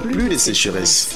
plus de sécheresse.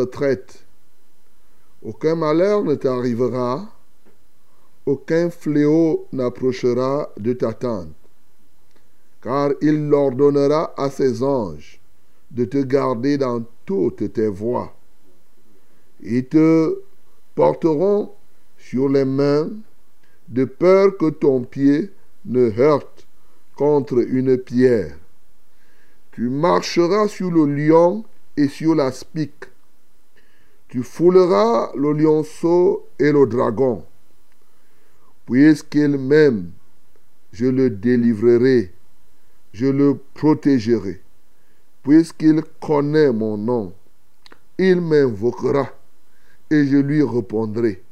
Retraite. Aucun malheur ne t'arrivera, aucun fléau n'approchera de ta tente. Car il ordonnera à ses anges de te garder dans toutes tes voies. Ils te porteront sur les mains de peur que ton pied ne heurte contre une pierre. Tu marcheras sur le lion et sur la spique. Tu fouleras le lionceau et le dragon. Puisqu'il m'aime, je le délivrerai, je le protégerai. Puisqu'il connaît mon nom, il m'invoquera et je lui répondrai.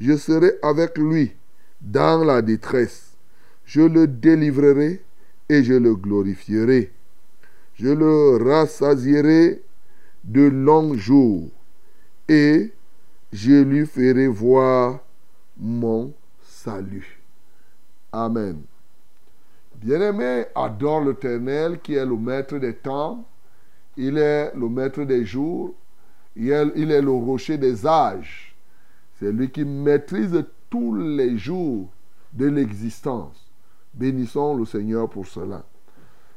Je serai avec lui dans la détresse. Je le délivrerai et je le glorifierai. Je le rassasierai de longs jours et je lui ferai voir mon salut. Amen. Bien-aimé, adore l'Éternel qui est le maître des temps. Il est le maître des jours. Il est, le rocher des âges. C'est lui qui maîtrise tous les jours de l'existence. Bénissons le Seigneur pour cela.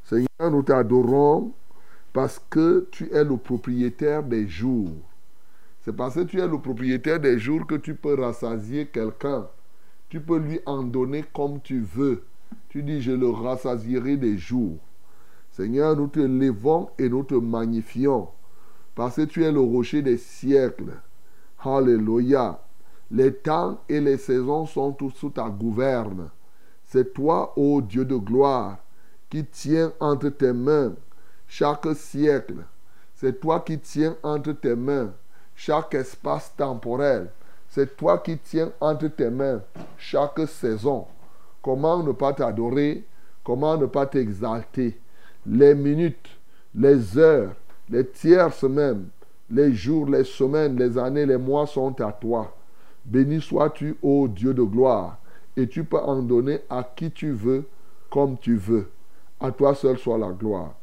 Seigneur, nous t'adorons parce que tu es le propriétaire des jours. C'est parce que tu es le propriétaire des jours que tu peux rassasier quelqu'un. Tu peux lui en donner comme tu veux. Tu dis, je le rassasierai des jours. Seigneur, nous te levons et nous te magnifions parce que tu es le rocher des siècles. Alléluia. Les temps et les saisons sont tous sous ta gouverne. C'est toi, ô Dieu de gloire, qui tiens entre tes mains chaque siècle. C'est toi qui tiens entre tes mains chaque espace temporel. C'est toi qui tiens entre tes mains chaque saison. Comment ne pas t'adorer? Comment ne pas t'exalter? Les minutes, les heures, les tierces même, les jours, les semaines, les années, les mois sont à toi. Béni sois-tu, ô Dieu de gloire, et tu peux en donner à qui tu veux, comme tu veux. À toi seul soit la gloire.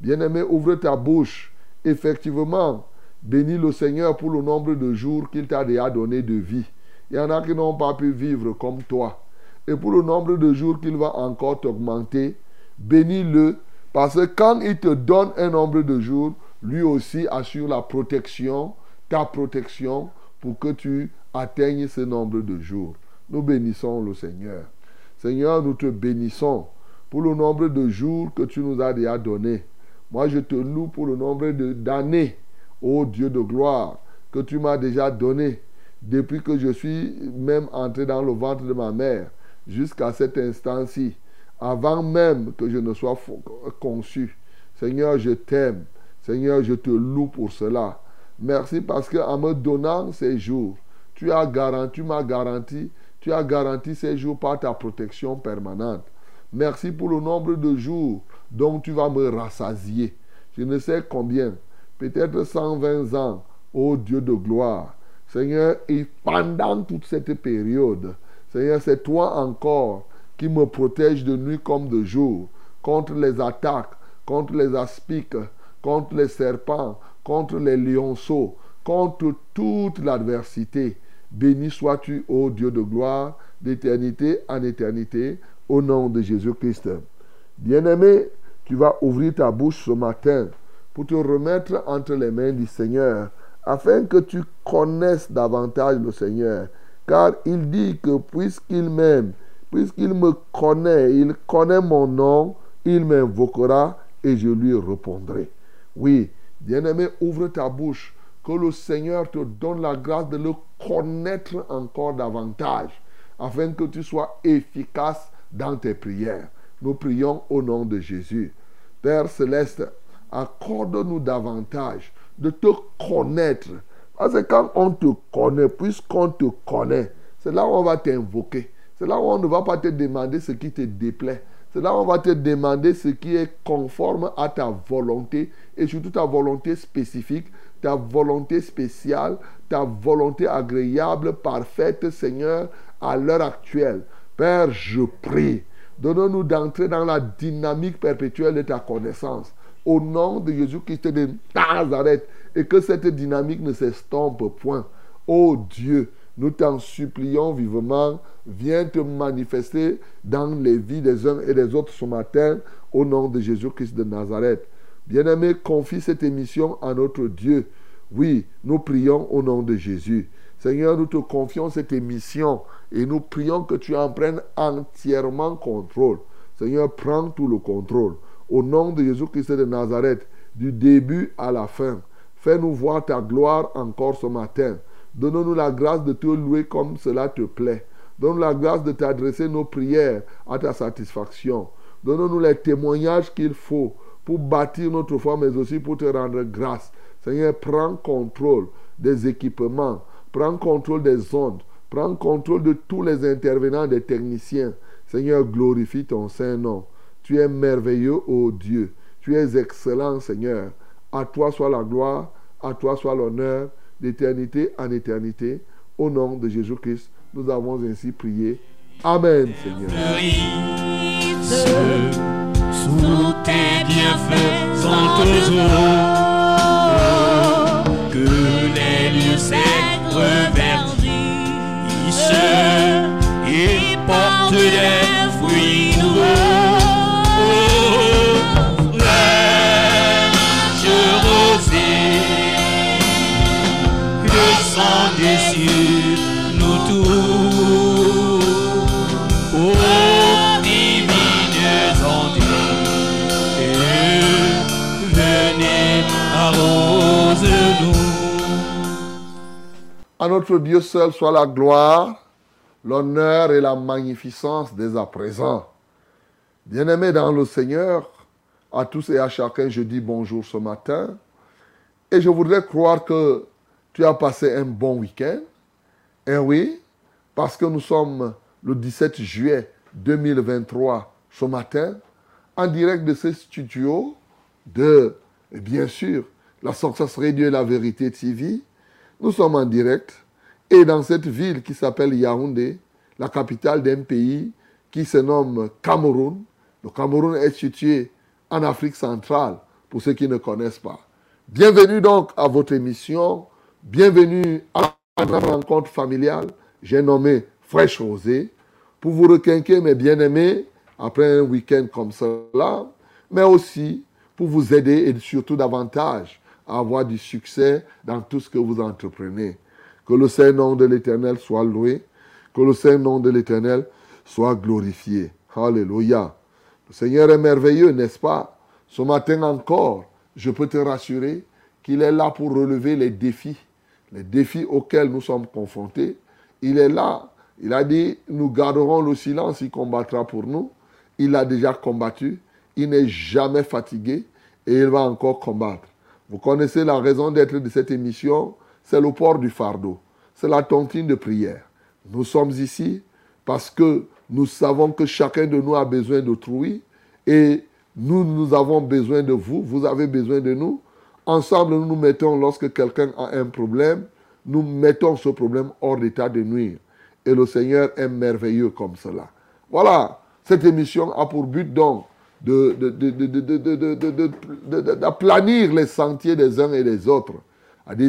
Bien-aimé, ouvre ta bouche. Effectivement, bénis le Seigneur pour le nombre de jours qu'il t'a déjà donné de vie. Il y en a qui n'ont pas pu vivre comme toi. Et pour le nombre de jours qu'il va encore t'augmenter, bénis-le. Parce que quand il te donne un nombre de jours, lui aussi assure la protection, ta protection, pour que tu atteignes ce nombre de jours. Nous bénissons le Seigneur. Seigneur, nous te bénissons pour le nombre de jours que tu nous as déjà donné. Moi, je te loue pour le nombre d'années, ô Dieu de gloire, que tu m'as déjà donné depuis que je suis même entré dans le ventre de ma mère jusqu'à cet instant-ci, avant même que je ne sois conçu. Seigneur, je t'aime. Seigneur, je te loue pour cela. Merci parce qu'en me donnant ces jours, tu as garanti, m'as garanti, tu as garanti ces jours par ta protection permanente. Merci pour le nombre de jours dont tu vas me rassasier. Je ne sais combien, peut-être 120 ans, ô Dieu de gloire. Seigneur, et pendant toute cette période, Seigneur, c'est toi encore qui me protège de nuit comme de jour, contre les attaques, contre les aspics, contre les serpents, contre les lionceaux, contre toute l'adversité. Béni sois-tu, ô Dieu de gloire, d'éternité en éternité, au nom de Jésus-Christ. Bien-aimé, tu vas ouvrir ta bouche ce matin pour te remettre entre les mains du Seigneur, afin que tu connaisses davantage le Seigneur. Car il dit que puisqu'il m'aime, puisqu'il me connaît, il connaît mon nom, il m'invoquera et je lui répondrai. Oui, bien-aimé, ouvre ta bouche, que le Seigneur te donne la grâce de le connaître encore davantage, afin que tu sois efficace dans tes prières. Nous prions au nom de Jésus. Père céleste, accorde-nous davantage de te connaître. Parce que quand on te connaît, puisqu'on te connaît, c'est là où on va t'invoquer. C'est là où on ne va pas te demander ce qui te déplaît. C'est là où on va te demander ce qui est conforme à ta volonté et surtout ta volonté spécifique, ta volonté spéciale, ta volonté agréable, parfaite, Seigneur, à l'heure actuelle. Père, je prie, donne-nous d'entrer dans la dynamique perpétuelle de ta connaissance. Au nom de Jésus-Christ de Nazareth, et que cette dynamique ne s'estompe point. Ô Dieu, nous t'en supplions vivement, viens te manifester dans les vies des uns et des autres ce matin, au nom de Jésus-Christ de Nazareth. Bien-aimé, confie cette émission à notre Dieu. Oui, nous prions au nom de Jésus. Seigneur, nous te confions cette émission et nous prions que tu en prennes entièrement contrôle. Seigneur, prends tout le contrôle. Au nom de Jésus-Christ de Nazareth, du début à la fin, fais-nous voir ta gloire encore ce matin. Donne-nous la grâce de te louer comme cela te plaît. Donne-nous la grâce de t'adresser nos prières à ta satisfaction. Donne-nous les témoignages qu'il faut pour bâtir notre foi, mais aussi pour te rendre grâce. Seigneur, prends contrôle des équipements, prends contrôle des ondes, prends contrôle de tous les intervenants, des techniciens. Seigneur, glorifie ton Saint-Nom. Tu es merveilleux, ô Dieu. Tu es excellent, Seigneur. À toi soit la gloire, à toi soit l'honneur, d'éternité en éternité. Au nom de Jésus-Christ, nous avons ainsi prié. Amen, Seigneur. fleurissent sous tes bienfaits sans que les lieux secs reverdissent et portent des À notre Dieu seul soit la gloire, l'honneur et la magnificence dès à présent. Bien-aimés dans le Seigneur, à tous et à chacun, je dis bonjour ce matin. Et je voudrais croire que tu as passé un bon week-end. Et oui, parce que nous sommes le 17 juillet 2023 ce matin, en direct de ce studio de, bien sûr, la Success Radio et la Vérité TV. Nous sommes en direct et dans cette ville qui s'appelle Yaoundé, la capitale d'un pays qui se nomme Cameroun. Le Cameroun est situé en Afrique centrale, pour ceux qui ne connaissent pas. Bienvenue donc à votre émission. Bienvenue à la rencontre familiale. J'ai nommé Fraîche Rosée pour vous requinquer, mes bien-aimés, après un week-end comme cela, mais aussi pour vous aider et surtout davantage avoir du succès dans tout ce que vous entreprenez. Que le Saint-Nom de l'Éternel soit loué. Que le Saint-Nom de l'Éternel soit glorifié. Alléluia. Le Seigneur est merveilleux, n'est-ce pas? Ce matin encore, je peux te rassurer qu'il est là pour relever les défis, les défis auxquels nous sommes confrontés. Il est là. Il a dit, nous garderons le silence, il combattra pour nous. Il a déjà combattu. Il n'est jamais fatigué et il va encore combattre. Vous connaissez la raison d'être de cette émission, c'est le port du fardeau. C'est la tontine de prière. Nous sommes ici parce que nous savons que chacun de nous a besoin d'autrui et nous, nous avons besoin de vous, vous avez besoin de nous. Ensemble, nous nous mettons, lorsque quelqu'un a un problème, nous mettons ce problème hors d'état de nuire. Et le Seigneur est merveilleux comme cela. Voilà, cette émission a pour but donc d'aplanir les sentiers des uns et des autres.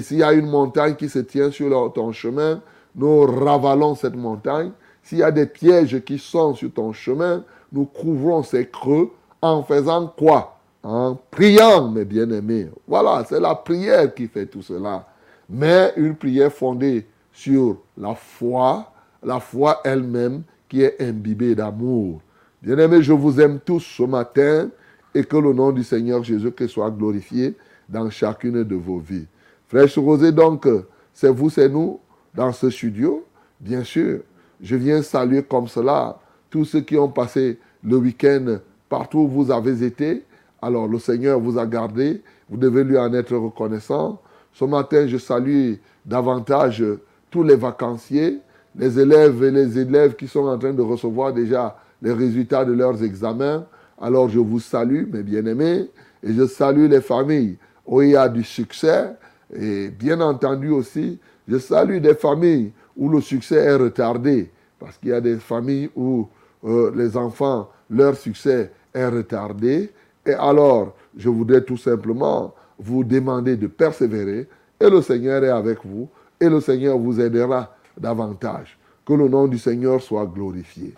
S'il y a une montagne qui se tient sur ton chemin, nous ravalons cette montagne. S'il y a des pièges qui sont sur ton chemin, nous couvrons ces creux en faisant quoi En priant, mes bien-aimés. Voilà, c'est la prière qui fait tout cela. Mais une prière fondée sur la foi, la foi elle-même qui est imbibée d'amour. Bien-aimés, je vous aime tous ce matin et que le nom du Seigneur Jésus-Christ soit glorifié dans chacune de vos vies. Frère Rosé, donc, c'est vous, c'est nous dans ce studio. Bien sûr, je viens saluer comme cela tous ceux qui ont passé le week-end partout où vous avez été. Alors, le Seigneur vous a gardé. Vous devez lui en être reconnaissant. Ce matin, je salue davantage tous les vacanciers, les élèves et les élèves qui sont en train de recevoir déjà les résultats de leurs examens. Alors je vous salue, mes bien-aimés, et je salue les familles où il y a du succès. Et bien entendu aussi, je salue des familles où le succès est retardé, parce qu'il y a des familles où euh, les enfants, leur succès est retardé. Et alors, je voudrais tout simplement vous demander de persévérer, et le Seigneur est avec vous, et le Seigneur vous aidera davantage. Que le nom du Seigneur soit glorifié.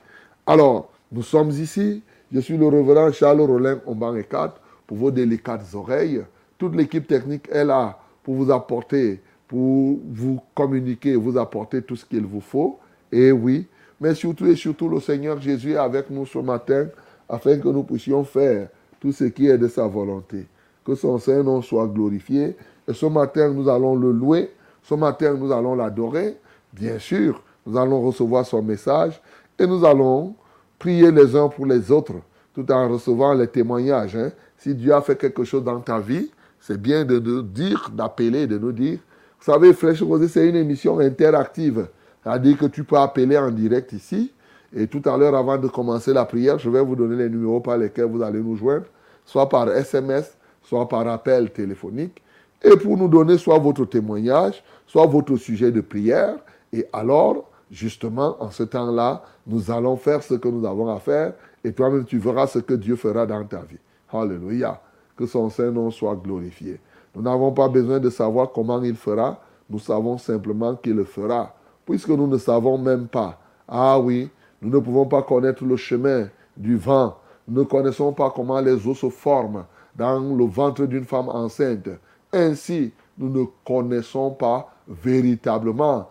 Alors, nous sommes ici. Je suis le révérend Charles Rollin Omban et 4 pour vos délicates oreilles. Toute l'équipe technique est là pour vous apporter, pour vous communiquer, vous apporter tout ce qu'il vous faut. Et oui, mais surtout et surtout, le Seigneur Jésus est avec nous ce matin afin que nous puissions faire tout ce qui est de sa volonté. Que son Saint-Nom soit glorifié. Et ce matin, nous allons le louer. Ce matin, nous allons l'adorer. Bien sûr, nous allons recevoir son message et nous allons prier les uns pour les autres, tout en recevant les témoignages. Hein. Si Dieu a fait quelque chose dans ta vie, c'est bien de nous dire, d'appeler, de nous dire. Vous savez, Fraîche Rosée, c'est une émission interactive. C'est-à-dire que tu peux appeler en direct ici. Et tout à l'heure, avant de commencer la prière, je vais vous donner les numéros par lesquels vous allez nous joindre, soit par SMS, soit par appel téléphonique. Et pour nous donner soit votre témoignage, soit votre sujet de prière. Et alors, justement, en ce temps-là, nous allons faire ce que nous avons à faire et toi-même, tu verras ce que Dieu fera dans ta vie. Alléluia. Que son Saint-Nom soit glorifié. Nous n'avons pas besoin de savoir comment il fera, nous savons simplement qu'il le fera, puisque nous ne savons même pas. Ah oui, nous ne pouvons pas connaître le chemin du vent. Nous ne connaissons pas comment les eaux se forment dans le ventre d'une femme enceinte. Ainsi, nous ne connaissons pas véritablement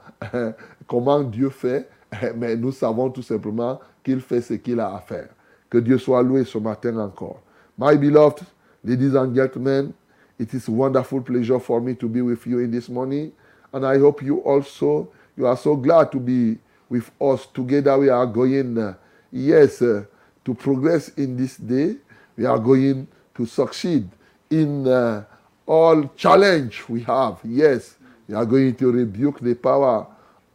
comment Dieu fait, mais nous savons tout simplement qu'il fait ce qu'il a à faire. Que Dieu soit loué ce matin encore. My beloved, ladies and gentlemen, it is wonderful pleasure for me to be with you in this morning. And I hope you also, you are so glad to be with us. Together we are going, uh, yes, uh, to progress in this day. We are going to succeed in uh, all challenge we have. Yes, we are going to rebuke the power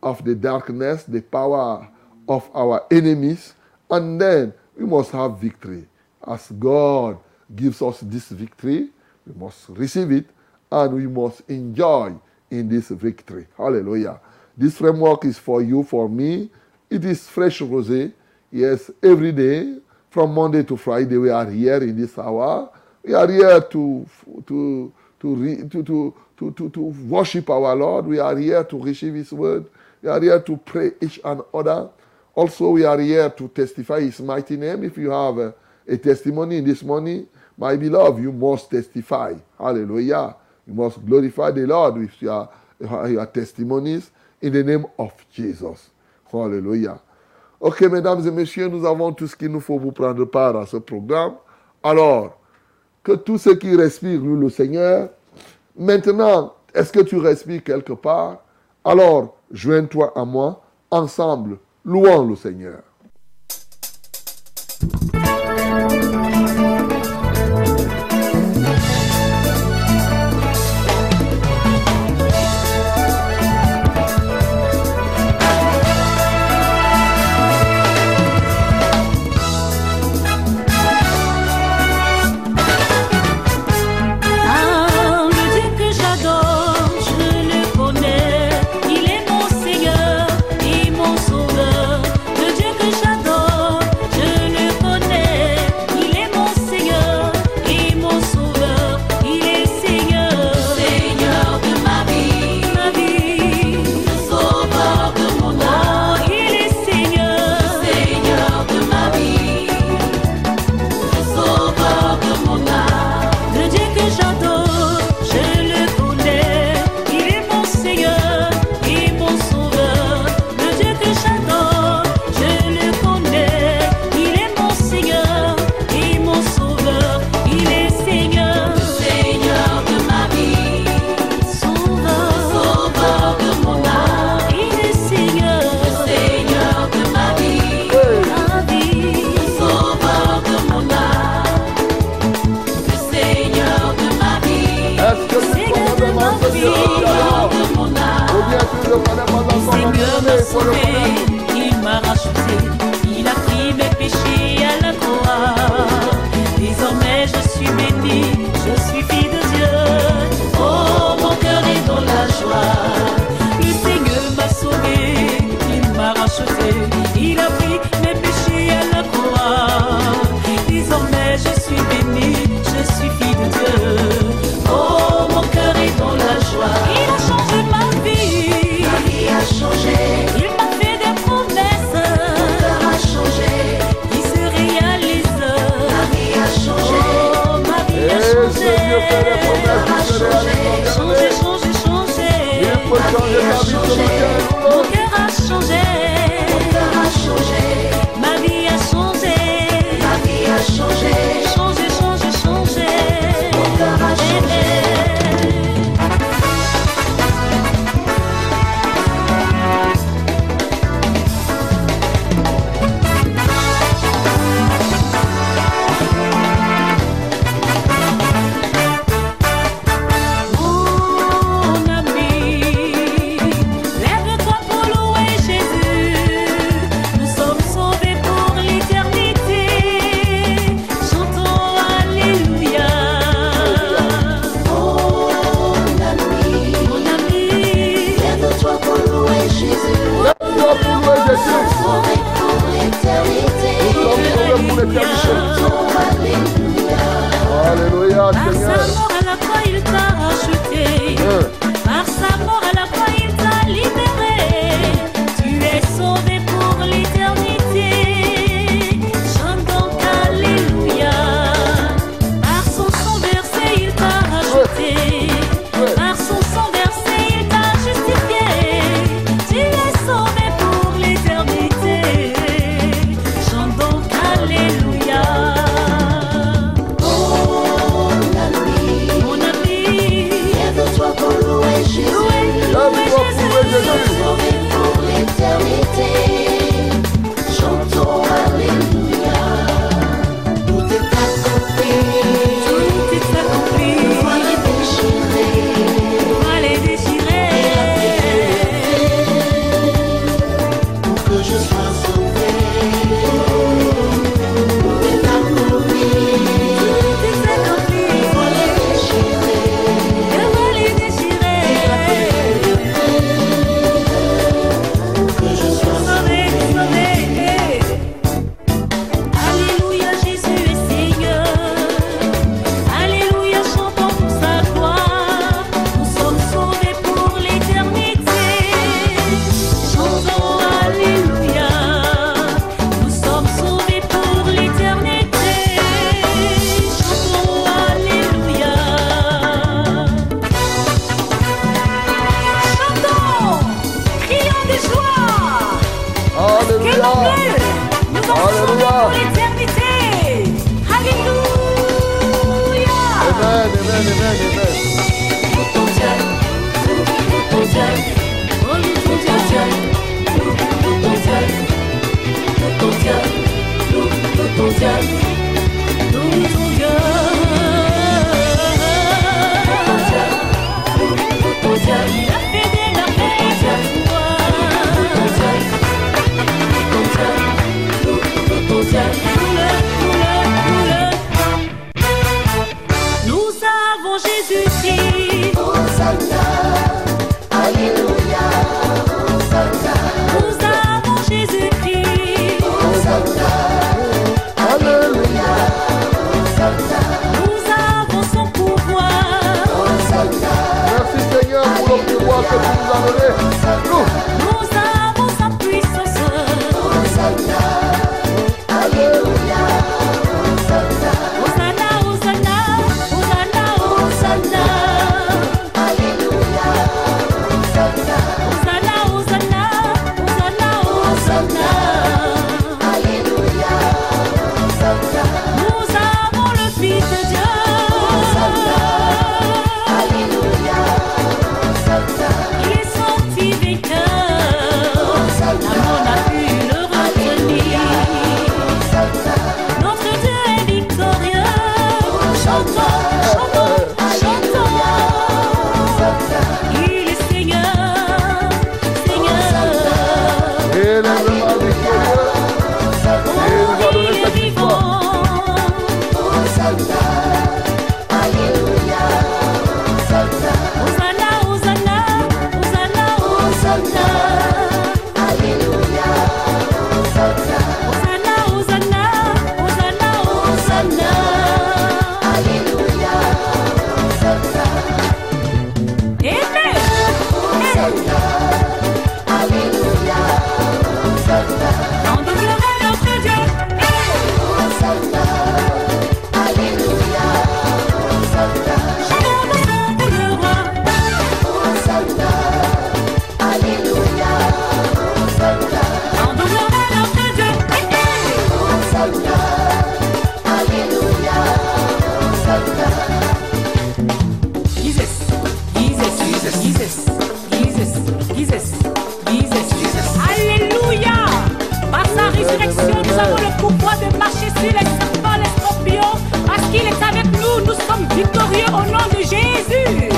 of the darkness, the power of our enemies, and then we must have victory. As God gives us this victory, we must receive it and we must enjoy in this victory. Hallelujah. This framework is for you, for me. It is fresh rosé. Yes, every day, from Monday to Friday, we are here in this hour. We are here to, to, to, to, to, to, to, to worship our Lord. We are here to receive His word. We are here to pray each and other. Also, we are here to testify His mighty name. If you have a, a testimony this morning, my beloved, you must testify. Hallelujah. You must glorify the Lord with your, your testimonies in the name of Jesus. Hallelujah. Ok, mesdames et messieurs, nous avons tout ce qu'il nous faut pour prendre part à ce programme. Alors, que tous ceux qui respirent le Seigneur. Maintenant, est-ce que tu respires quelque part? Alors, Joins-toi à moi, ensemble, louons le Seigneur.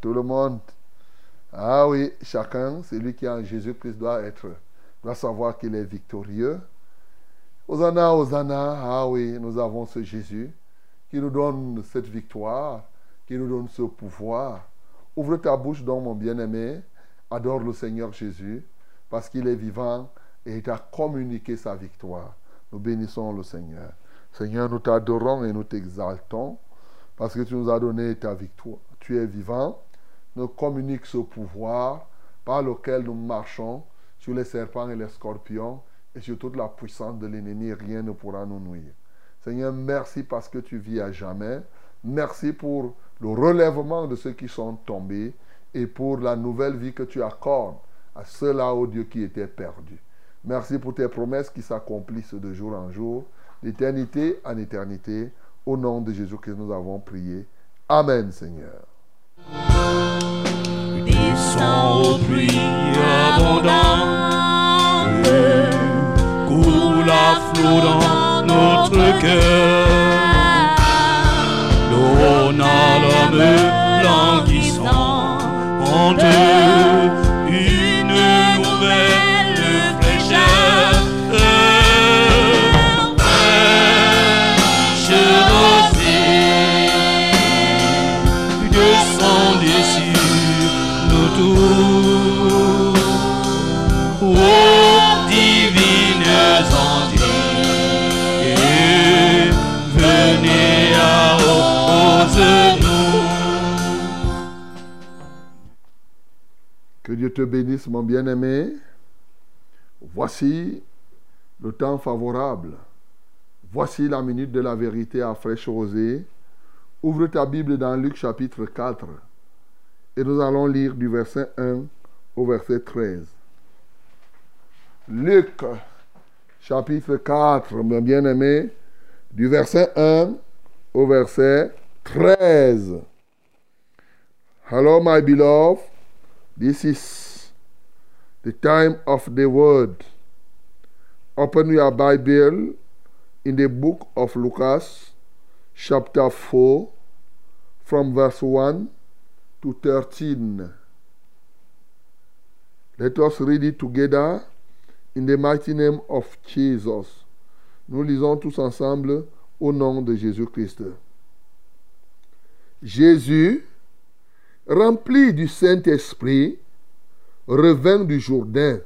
Tout le monde. Ah oui, chacun, celui qui est en Jésus-Christ doit être, doit savoir qu'il est victorieux. Hosanna, Hosanna. Ah oui, nous avons ce Jésus qui nous donne cette victoire, qui nous donne ce pouvoir. Ouvre ta bouche donc, mon bien-aimé. Adore le Seigneur Jésus parce qu'il est vivant et il t'a communiqué sa victoire. Nous bénissons le Seigneur. Seigneur, nous t'adorons et nous t'exaltons parce que tu nous as donné ta victoire. Tu es vivant, nous communique ce pouvoir par lequel nous marchons sur les serpents et les scorpions et sur toute la puissance de l'ennemi. Rien ne pourra nous nuire. Seigneur, merci parce que tu vis à jamais. Merci pour le relèvement de ceux qui sont tombés et pour la nouvelle vie que tu accordes à ceux-là, ô Dieu, qui étaient perdus. Merci pour tes promesses qui s'accomplissent de jour en jour, d'éternité en éternité. Au nom de Jésus que nous avons prié. Amen, Seigneur. Sans pluie abondante, coule à flot dans notre cœur. Donne à l'homme languissante une Dieu te bénisse, mon bien-aimé. Voici le temps favorable. Voici la minute de la vérité à fraîche rosée. Ouvre ta Bible dans Luc chapitre 4 et nous allons lire du verset 1 au verset 13. Luc chapitre 4, mon bien-aimé, du verset 1 au verset 13. Hello, my beloved. This is the time of the word. Open your Bible in the book of Lucas, chapter 4, from verse 1 to 13. Let us read it together in the mighty name of Jesus. Nous lisons tous ensemble au nom de Jésus-Christ. Jésus, rempli du Saint-Esprit, revint du Jourdain,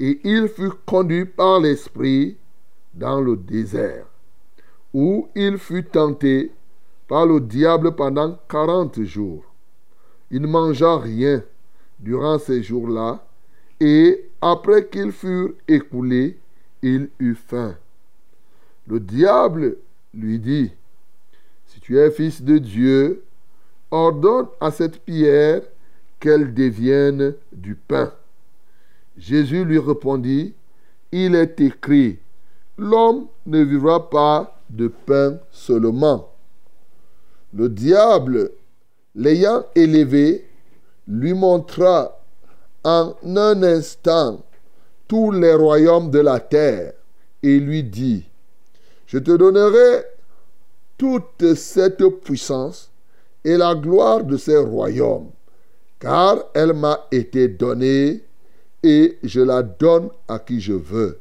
et il fut conduit par l'Esprit dans le désert, où il fut tenté par le diable pendant quarante jours. Il ne mangea rien durant ces jours-là, et après qu'ils furent écoulés, il eut faim. Le diable lui dit, Si tu es fils de Dieu, ordonne à cette pierre qu'elle devienne du pain. Jésus lui répondit, Il est écrit, L'homme ne vivra pas de pain seulement. Le diable, l'ayant élevé, lui montra en un instant tous les royaumes de la terre et lui dit, je te donnerai toute cette puissance et la gloire de ces royaumes, car elle m'a été donnée et je la donne à qui je veux.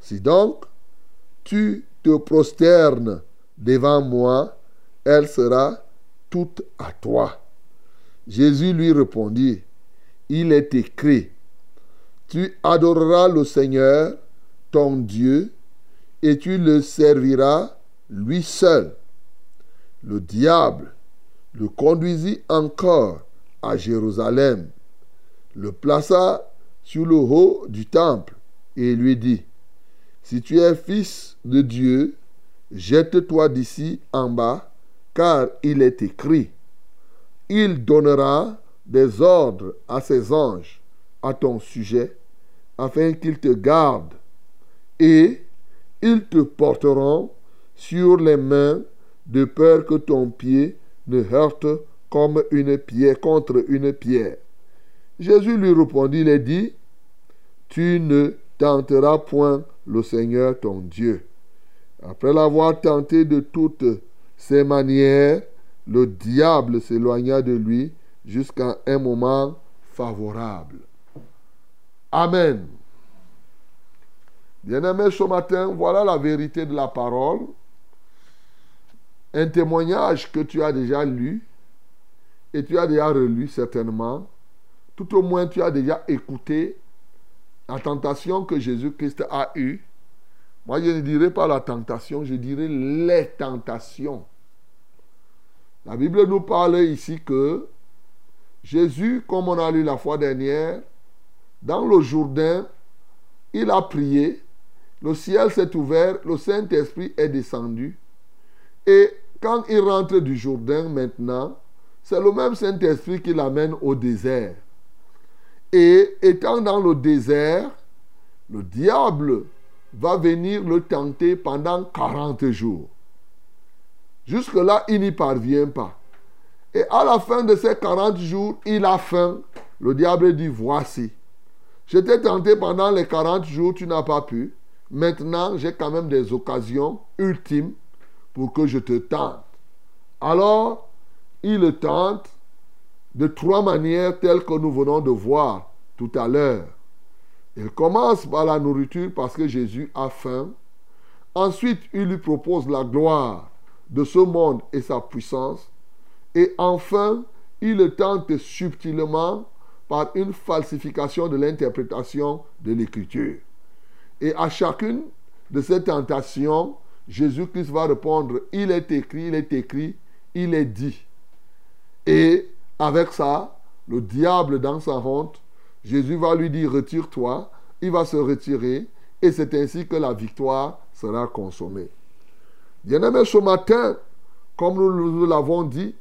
Si donc tu te prosternes devant moi, elle sera toute à toi. Jésus lui répondit, il est écrit, tu adoreras le Seigneur, ton Dieu, et tu le serviras lui seul. Le diable le conduisit encore à Jérusalem, le plaça sur le haut du temple et lui dit, Si tu es fils de Dieu, jette-toi d'ici en bas, car il est écrit, Il donnera des ordres à ses anges à ton sujet, afin qu'ils te gardent, et ils te porteront sur les mains de peur que ton pied ne heurte comme une pierre contre une pierre. Jésus lui répondit et dit, Tu ne tenteras point le Seigneur ton Dieu. Après l'avoir tenté de toutes ses manières, le diable s'éloigna de lui jusqu'à un moment favorable. Amen. Bien-aimés, ce matin, voilà la vérité de la parole. Un témoignage que tu as déjà lu et tu as déjà relu certainement. Tout au moins, tu as déjà écouté la tentation que Jésus-Christ a eue. Moi, je ne dirais pas la tentation, je dirais les tentations. La Bible nous parle ici que Jésus, comme on a lu la fois dernière, dans le Jourdain, il a prié, le ciel s'est ouvert, le Saint-Esprit est descendu. Et quand il rentre du Jourdain maintenant, c'est le même Saint-Esprit qui l'amène au désert. Et étant dans le désert, le diable va venir le tenter pendant 40 jours. Jusque-là, il n'y parvient pas. Et à la fin de ces 40 jours, il a faim. Le diable dit, voici. Je t'ai tenté pendant les 40 jours, tu n'as pas pu. Maintenant, j'ai quand même des occasions ultimes pour que je te tente. Alors, il le tente de trois manières telles que nous venons de voir tout à l'heure. Il commence par la nourriture parce que Jésus a faim. Ensuite, il lui propose la gloire de ce monde et sa puissance. Et enfin, il le tente subtilement par une falsification de l'interprétation de l'écriture. Et à chacune de ces tentations, Jésus-Christ va répondre, il est écrit, il est écrit, il est dit. Et avec ça, le diable dans sa honte, Jésus va lui dire retire-toi, il va se retirer et c'est ainsi que la victoire sera consommée. Bien-aimés, ce matin, comme nous l'avons dit,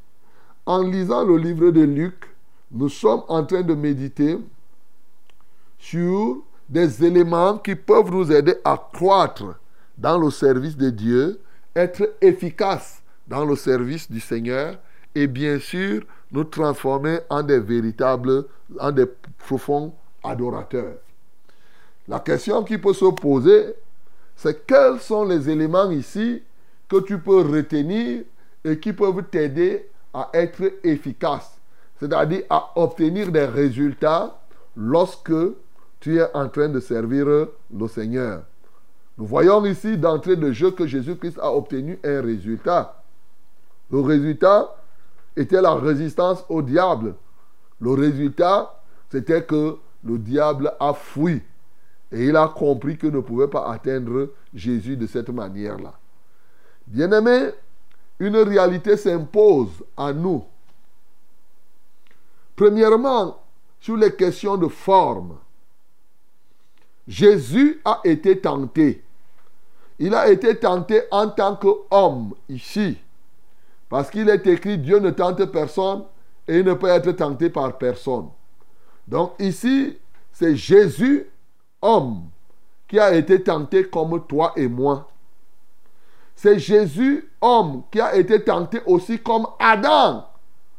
en lisant le livre de Luc, nous sommes en train de méditer sur des éléments qui peuvent nous aider à croître dans le service de Dieu, être efficaces dans le service du Seigneur et bien sûr nous transformer en des véritables, en des profonds adorateurs. La question qui peut se poser, c'est quels sont les éléments ici que tu peux retenir et qui peuvent t'aider à être efficace, c'est-à-dire à obtenir des résultats lorsque tu es en train de servir le Seigneur. Nous voyons ici d'entrée de jeu que Jésus-Christ a obtenu un résultat. Le résultat était la résistance au diable. Le résultat, c'était que le diable a fui. Et il a compris qu'il ne pouvait pas atteindre Jésus de cette manière-là. Bien-aimé, une réalité s'impose à nous. Premièrement, sur les questions de forme. Jésus a été tenté. Il a été tenté en tant qu'homme ici. Parce qu'il est écrit, Dieu ne tente personne et il ne peut être tenté par personne. Donc ici, c'est Jésus, homme, qui a été tenté comme toi et moi. C'est Jésus, homme, qui a été tenté aussi comme Adam.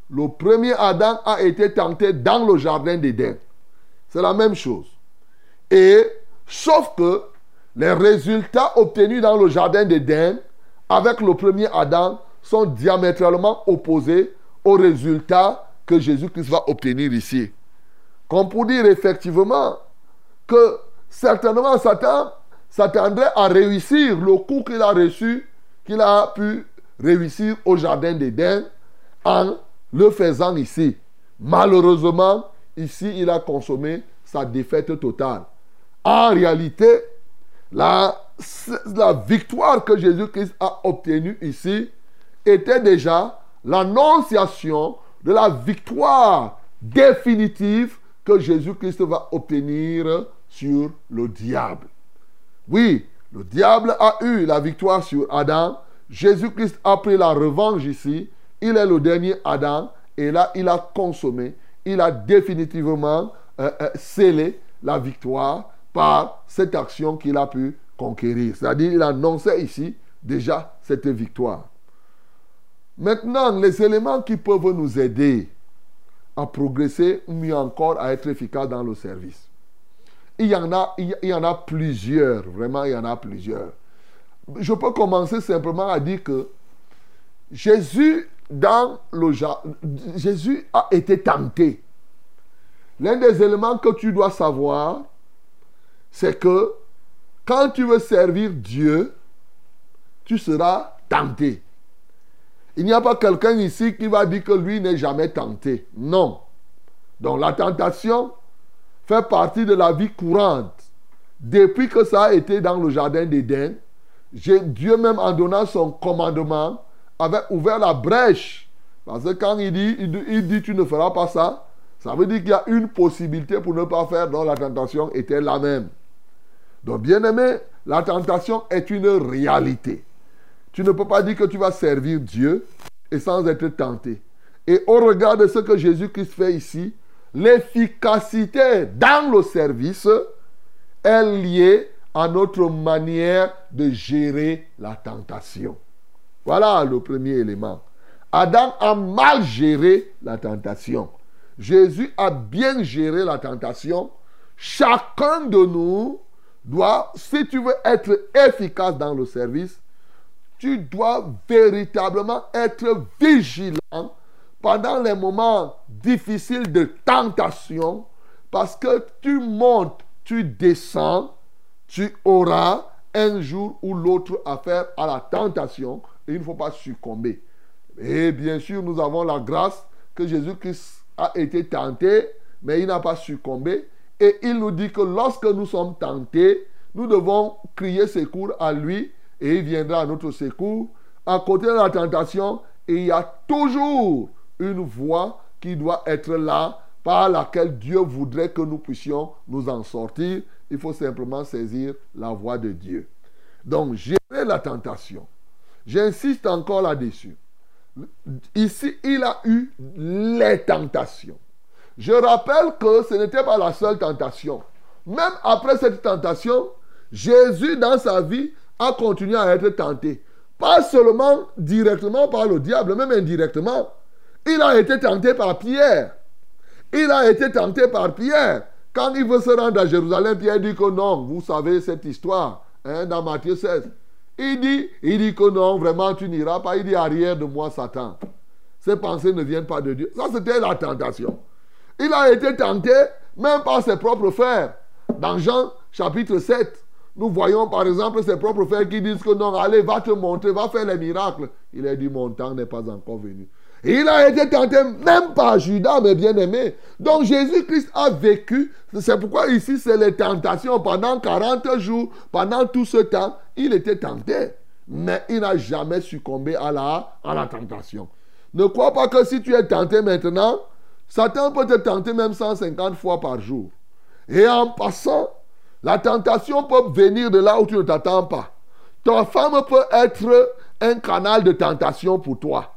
Le premier Adam a été tenté dans le jardin d'Éden. C'est la même chose. Et sauf que les résultats obtenus dans le jardin d'Éden avec le premier Adam sont diamétralement opposés aux résultats que Jésus-Christ va obtenir ici. Comme pour dire effectivement que certainement Satan s'attendrait à réussir le coup qu'il a reçu, qu'il a pu réussir au jardin d'Éden en le faisant ici. Malheureusement, ici, il a consommé sa défaite totale. En réalité, la, victoire que Jésus-Christ a obtenue ici était déjà l'annonciation de la victoire définitive que Jésus-Christ va obtenir sur le diable. Oui, le diable a eu la victoire sur Adam. Jésus-Christ a pris la revanche ici. Il est le dernier Adam. Et là, il a consommé, il a définitivement euh, euh, scellé la victoire par cette action qu'il a pu conquérir. C'est-à-dire, il annonçait ici déjà cette victoire. Maintenant, les éléments qui peuvent nous aider à progresser, mieux encore à être efficace dans le service. Il y en a, il y en a plusieurs, vraiment, il y en a plusieurs. Je peux commencer simplement à dire que Jésus, dans le Jésus a été tenté. L'un des éléments que tu dois savoir, c'est que quand tu veux servir Dieu, tu seras tenté. Il n'y a pas quelqu'un ici qui va dire que lui n'est jamais tenté. Non. Donc la tentation fait partie de la vie courante. Depuis que ça a été dans le jardin d'Éden, Dieu même en donnant son commandement avait ouvert la brèche. Parce que quand il dit, tu ne feras pas ça, ça veut dire qu'il y a une possibilité pour ne pas faire, dont la tentation était la même. Donc bien aimé, la tentation est une réalité. Tu ne peux pas dire que tu vas servir Dieu et sans être tenté. Et au regard de ce que Jésus-Christ fait ici, l'efficacité dans le service est liée à notre manière de gérer la tentation. Voilà le premier élément. Adam a mal géré la tentation. Jésus a bien géré la tentation. Chacun de nous doit, si tu veux être efficace dans le service, tu dois véritablement être vigilant pendant les moments difficiles de tentation parce que tu montes, tu descends, tu auras un jour ou l'autre affaire à la tentation et il ne faut pas succomber. Et bien sûr, nous avons la grâce que Jésus-Christ a été tenté, mais il n'a pas succombé. Et il nous dit que lorsque nous sommes tentés, nous devons crier secours à lui et il viendra à notre secours. À côté de la tentation, il y a toujours une voix qui doit être là par laquelle Dieu voudrait que nous puissions nous en sortir. Il faut simplement saisir la voie de Dieu. Donc, gérer la tentation. J'insiste encore là-dessus. Ici, il a eu les tentations. Je rappelle que ce n'était pas la seule tentation. Même après cette tentation, Jésus, dans sa vie, a continué à être tenté. Pas seulement directement par le diable, même indirectement. Il a été tenté par Pierre. Il a été tenté par Pierre. Quand il veut se rendre à Jérusalem, Pierre dit que non, vous savez cette histoire, hein, dans Matthieu 16. Il dit, il dit que non, vraiment tu n'iras pas. Il dit arrière de moi, Satan. Ces pensées ne viennent pas de Dieu. Ça, c'était la tentation. Il a été tenté même par ses propres frères. Dans Jean chapitre 7, nous voyons par exemple ses propres frères qui disent que non, allez, va te montrer, va faire les miracles. Il a dit, mon temps n'est pas encore venu. Il a été tenté même par Judas, mes bien-aimés. Donc Jésus-Christ a vécu. C'est pourquoi ici, c'est les tentations. Pendant 40 jours, pendant tout ce temps, il était tenté. Mais il n'a jamais succombé à la, à la tentation. Ne crois pas que si tu es tenté maintenant, Satan peut te tenter même 150 fois par jour. Et en passant, la tentation peut venir de là où tu ne t'attends pas. Ta femme peut être un canal de tentation pour toi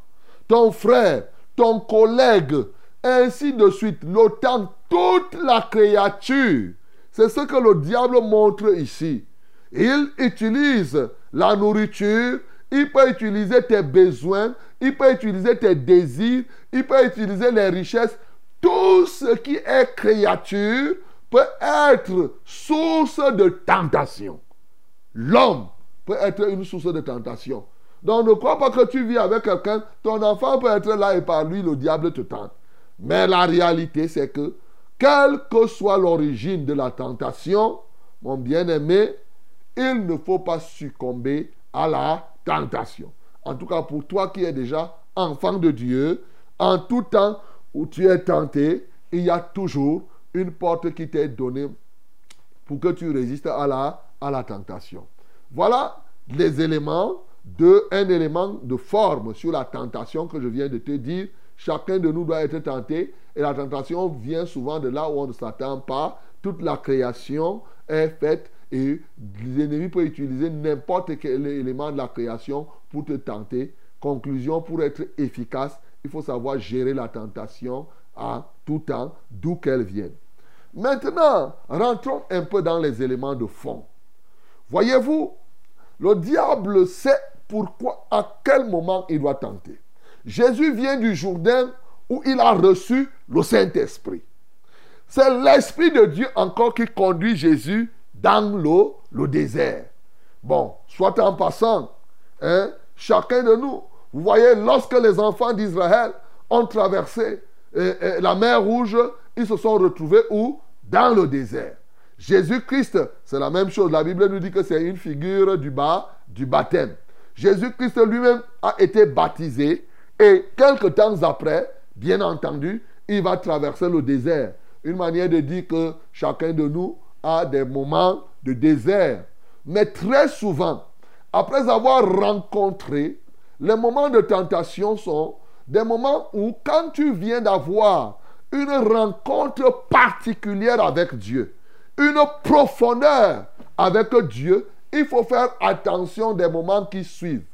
ton frère, ton collègue, ainsi de suite. L'OTAN, toute la créature. C'est ce que le diable montre ici. Il utilise la nourriture, il peut utiliser tes besoins, il peut utiliser tes désirs, il peut utiliser les richesses. Tout ce qui est créature peut être source de tentation. L'homme peut être une source de tentation. Donc ne crois pas que tu vis avec quelqu'un, ton enfant peut être là et par lui le diable te tente. Mais la réalité c'est que, quelle que soit l'origine de la tentation, mon bien-aimé, il ne faut pas succomber à la tentation. En tout cas pour toi qui es déjà enfant de Dieu, en tout temps où tu es tenté, il y a toujours une porte qui t'est donnée pour que tu résistes à la, tentation. Voilà les éléments de un élément de forme sur la tentation que je viens de te dire. Chacun de nous doit être tenté et la tentation vient souvent de là où on ne s'attend pas. Toute la création est faite et l'ennemi peut utiliser n'importe quel élément de la création pour te tenter. Conclusion, pour être efficace, il faut savoir gérer la tentation à tout temps, d'où qu'elle vienne. Maintenant, rentrons un peu dans les éléments de fond. Voyez-vous, le diable sait pourquoi, à quel moment il doit tenter. Jésus vient du Jourdain où il a reçu le Saint-Esprit. C'est l'Esprit de Dieu encore qui conduit Jésus dans l'eau, le désert. Bon, soit en passant, hein, chacun de nous, vous voyez, lorsque les enfants d'Israël ont traversé euh, euh, la mer Rouge, ils se sont retrouvés où? Dans le désert. Jésus-Christ, c'est la même chose. La Bible nous dit que c'est une figure du bas, du baptême. Jésus-Christ lui-même a été baptisé et quelque temps après, bien entendu, il va traverser le désert. Une manière de dire que chacun de nous a des moments de désert. Mais très souvent, après avoir rencontré, les moments de tentation sont des moments où quand tu viens d'avoir une rencontre particulière avec Dieu, une profondeur avec Dieu, il faut faire attention des moments qui suivent.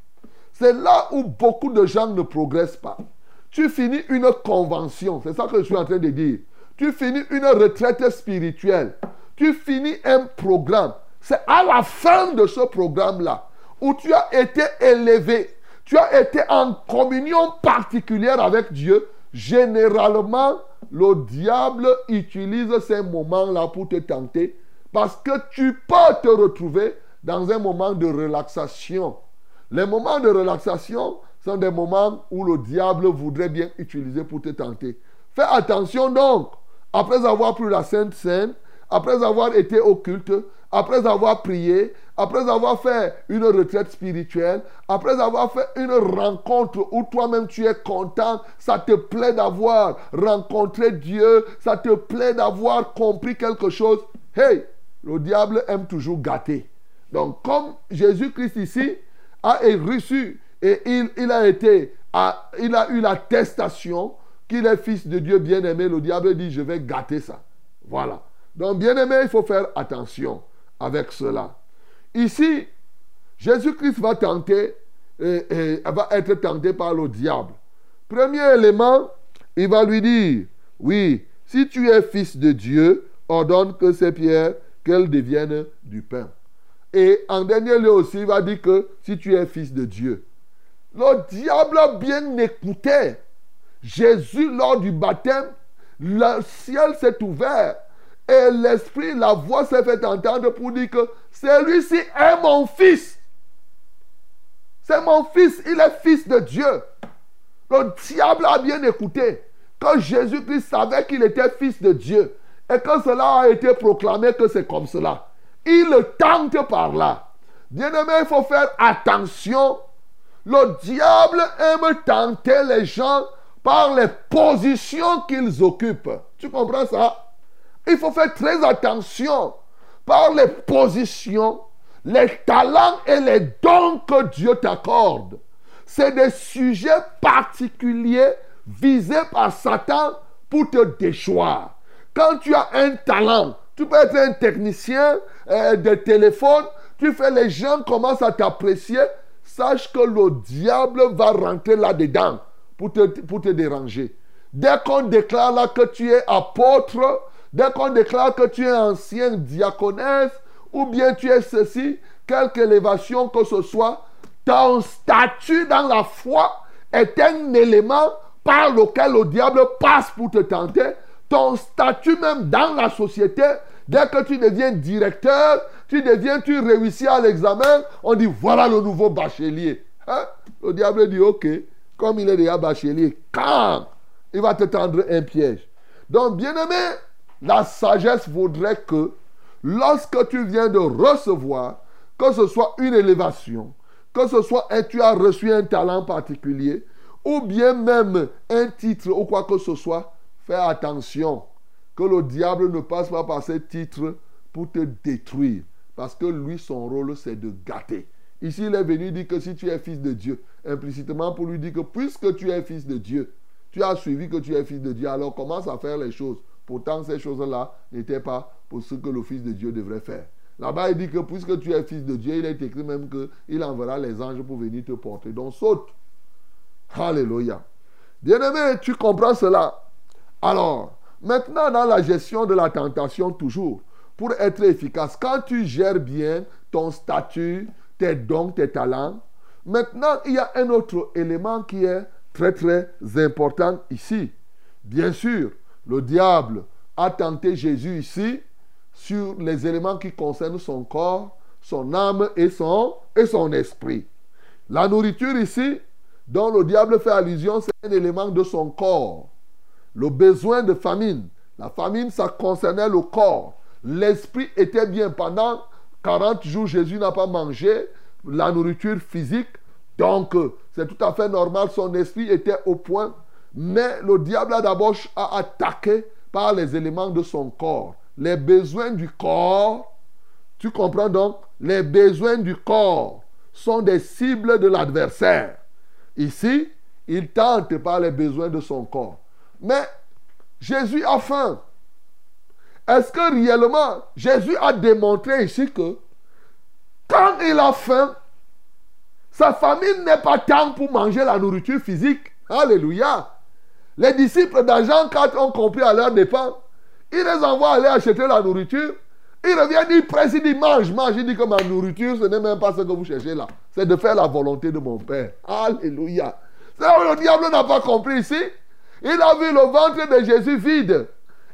C'est là où beaucoup de gens ne progressent pas. Tu finis une convention, c'est ça que je suis en train de dire. Tu finis une retraite spirituelle. Tu finis un programme. C'est à la fin de ce programme-là où tu as été élevé, tu as été en communion particulière avec Dieu. Généralement, le diable utilise ces moments-là pour te tenter parce que tu peux te retrouver dans un moment de relaxation. Les moments de relaxation sont des moments où le diable voudrait bien utiliser pour te tenter. Fais attention donc, après avoir pris la Sainte Seine, après avoir été au culte, après avoir prié, après avoir fait une retraite spirituelle, après avoir fait une rencontre où toi-même tu es content, ça te plaît d'avoir rencontré Dieu, ça te plaît d'avoir compris quelque chose. Hey, le diable aime toujours gâter. Donc, comme Jésus-Christ ici a reçu et il, a été, il a eu l'attestation qu'il est fils de Dieu bien-aimé, le diable dit, je vais gâter ça. Voilà. Donc, bien-aimé, il faut faire attention avec cela. Ici, Jésus-Christ va tenter, et, et va être tenté par le diable. Premier élément, il va lui dire, oui, si tu es fils de Dieu, ordonne que ces pierres, qu'elles deviennent du pain. Et en dernier lieu aussi, il va dire que si tu es fils de Dieu. Le diable a bien écouté. Jésus, lors du baptême, le ciel s'est ouvert et l'esprit, la voix s'est fait entendre pour dire que celui-ci est mon fils. C'est mon fils, il est fils de Dieu. Le diable a bien écouté. Quand Jésus-Christ savait qu'il était fils de Dieu et que cela a été proclamé que c'est comme cela, il le tente par là. Bien-aimé, il faut faire attention. Le diable aime tenter les gens par les positions qu'ils occupent. Tu comprends ça? Il faut faire très attention par les positions, les talents et les dons que Dieu t'accorde. C'est des sujets particuliers visés par Satan pour te déchoir. Quand tu as un talent, tu peux être un technicien euh, de téléphone, tu fais les gens commencent à t'apprécier, sache que le diable va rentrer là-dedans pour te, pour te déranger. Dès qu'on déclare là que tu es apôtre, dès qu'on déclare que tu es ancien diaconesse, ou bien tu es ceci, quelque élévation que ce soit, ton statut dans la foi est un élément par lequel le diable passe pour te tenter. Ton statut même dans la société, dès que tu deviens directeur, tu deviens, tu réussis à l'examen, on dit voilà le nouveau bachelier. Hein? Le diable dit ok, comme il est déjà bachelier, quand il va te tendre un piège. Donc, bien aimé, la sagesse voudrait que lorsque tu viens de recevoir, que ce soit une élévation, que ce soit un, tu as reçu un talent particulier, ou bien même un titre ou quoi que ce soit, fais attention que le diable ne passe pas par ce titre pour te détruire. Parce que lui, son rôle, c'est de gâter. Ici, il est venu dire que si tu es fils de Dieu, implicitement pour lui dire que puisque tu es fils de Dieu, tu as suivi que tu es fils de Dieu, alors commence à faire les choses. Pourtant, ces choses-là n'étaient pas pour ce que le fils de Dieu devrait faire. Là-bas, il dit que puisque tu es fils de Dieu, il est écrit même qu'il enverra les anges pour venir te porter. Donc saute. Alléluia. Bien-aimé, tu comprends cela. Alors, maintenant, dans la gestion de la tentation, toujours, pour être efficace, quand tu gères bien ton statut, tes dons, tes talents, maintenant, il y a un autre élément qui est très, très important ici. Bien sûr, le diable a tenté Jésus ici sur les éléments qui concernent son corps, son âme et son, et son esprit. La nourriture ici, dont le diable fait allusion, c'est un élément de son corps. Le besoin de famine. La famine, ça concernait le corps. L'esprit était bien. Pendant 40 jours, Jésus n'a pas mangé la nourriture physique. Donc, c'est tout à fait normal. Son esprit était au point. Mais le diable a d'abord attaqué par les éléments de son corps les besoins du corps, tu comprends donc, les besoins du corps sont des cibles de l'adversaire. Ici, il tente par les besoins de son corps. Mais Jésus a faim. Est-ce que réellement, Jésus a démontré ici que quand il a faim, sa famille n'est pas temps pour manger la nourriture physique? Alléluia. Les disciples d'Agent 4 ont compris à leur dépens il les envoie aller acheter la nourriture. Il revient, il presse, il dit mange, mange. Il dit que ma nourriture, ce n'est même pas ce que vous cherchez là. C'est de faire la volonté de mon Père. Alléluia. Le diable n'a pas compris ici. Il a vu le ventre de Jésus vide.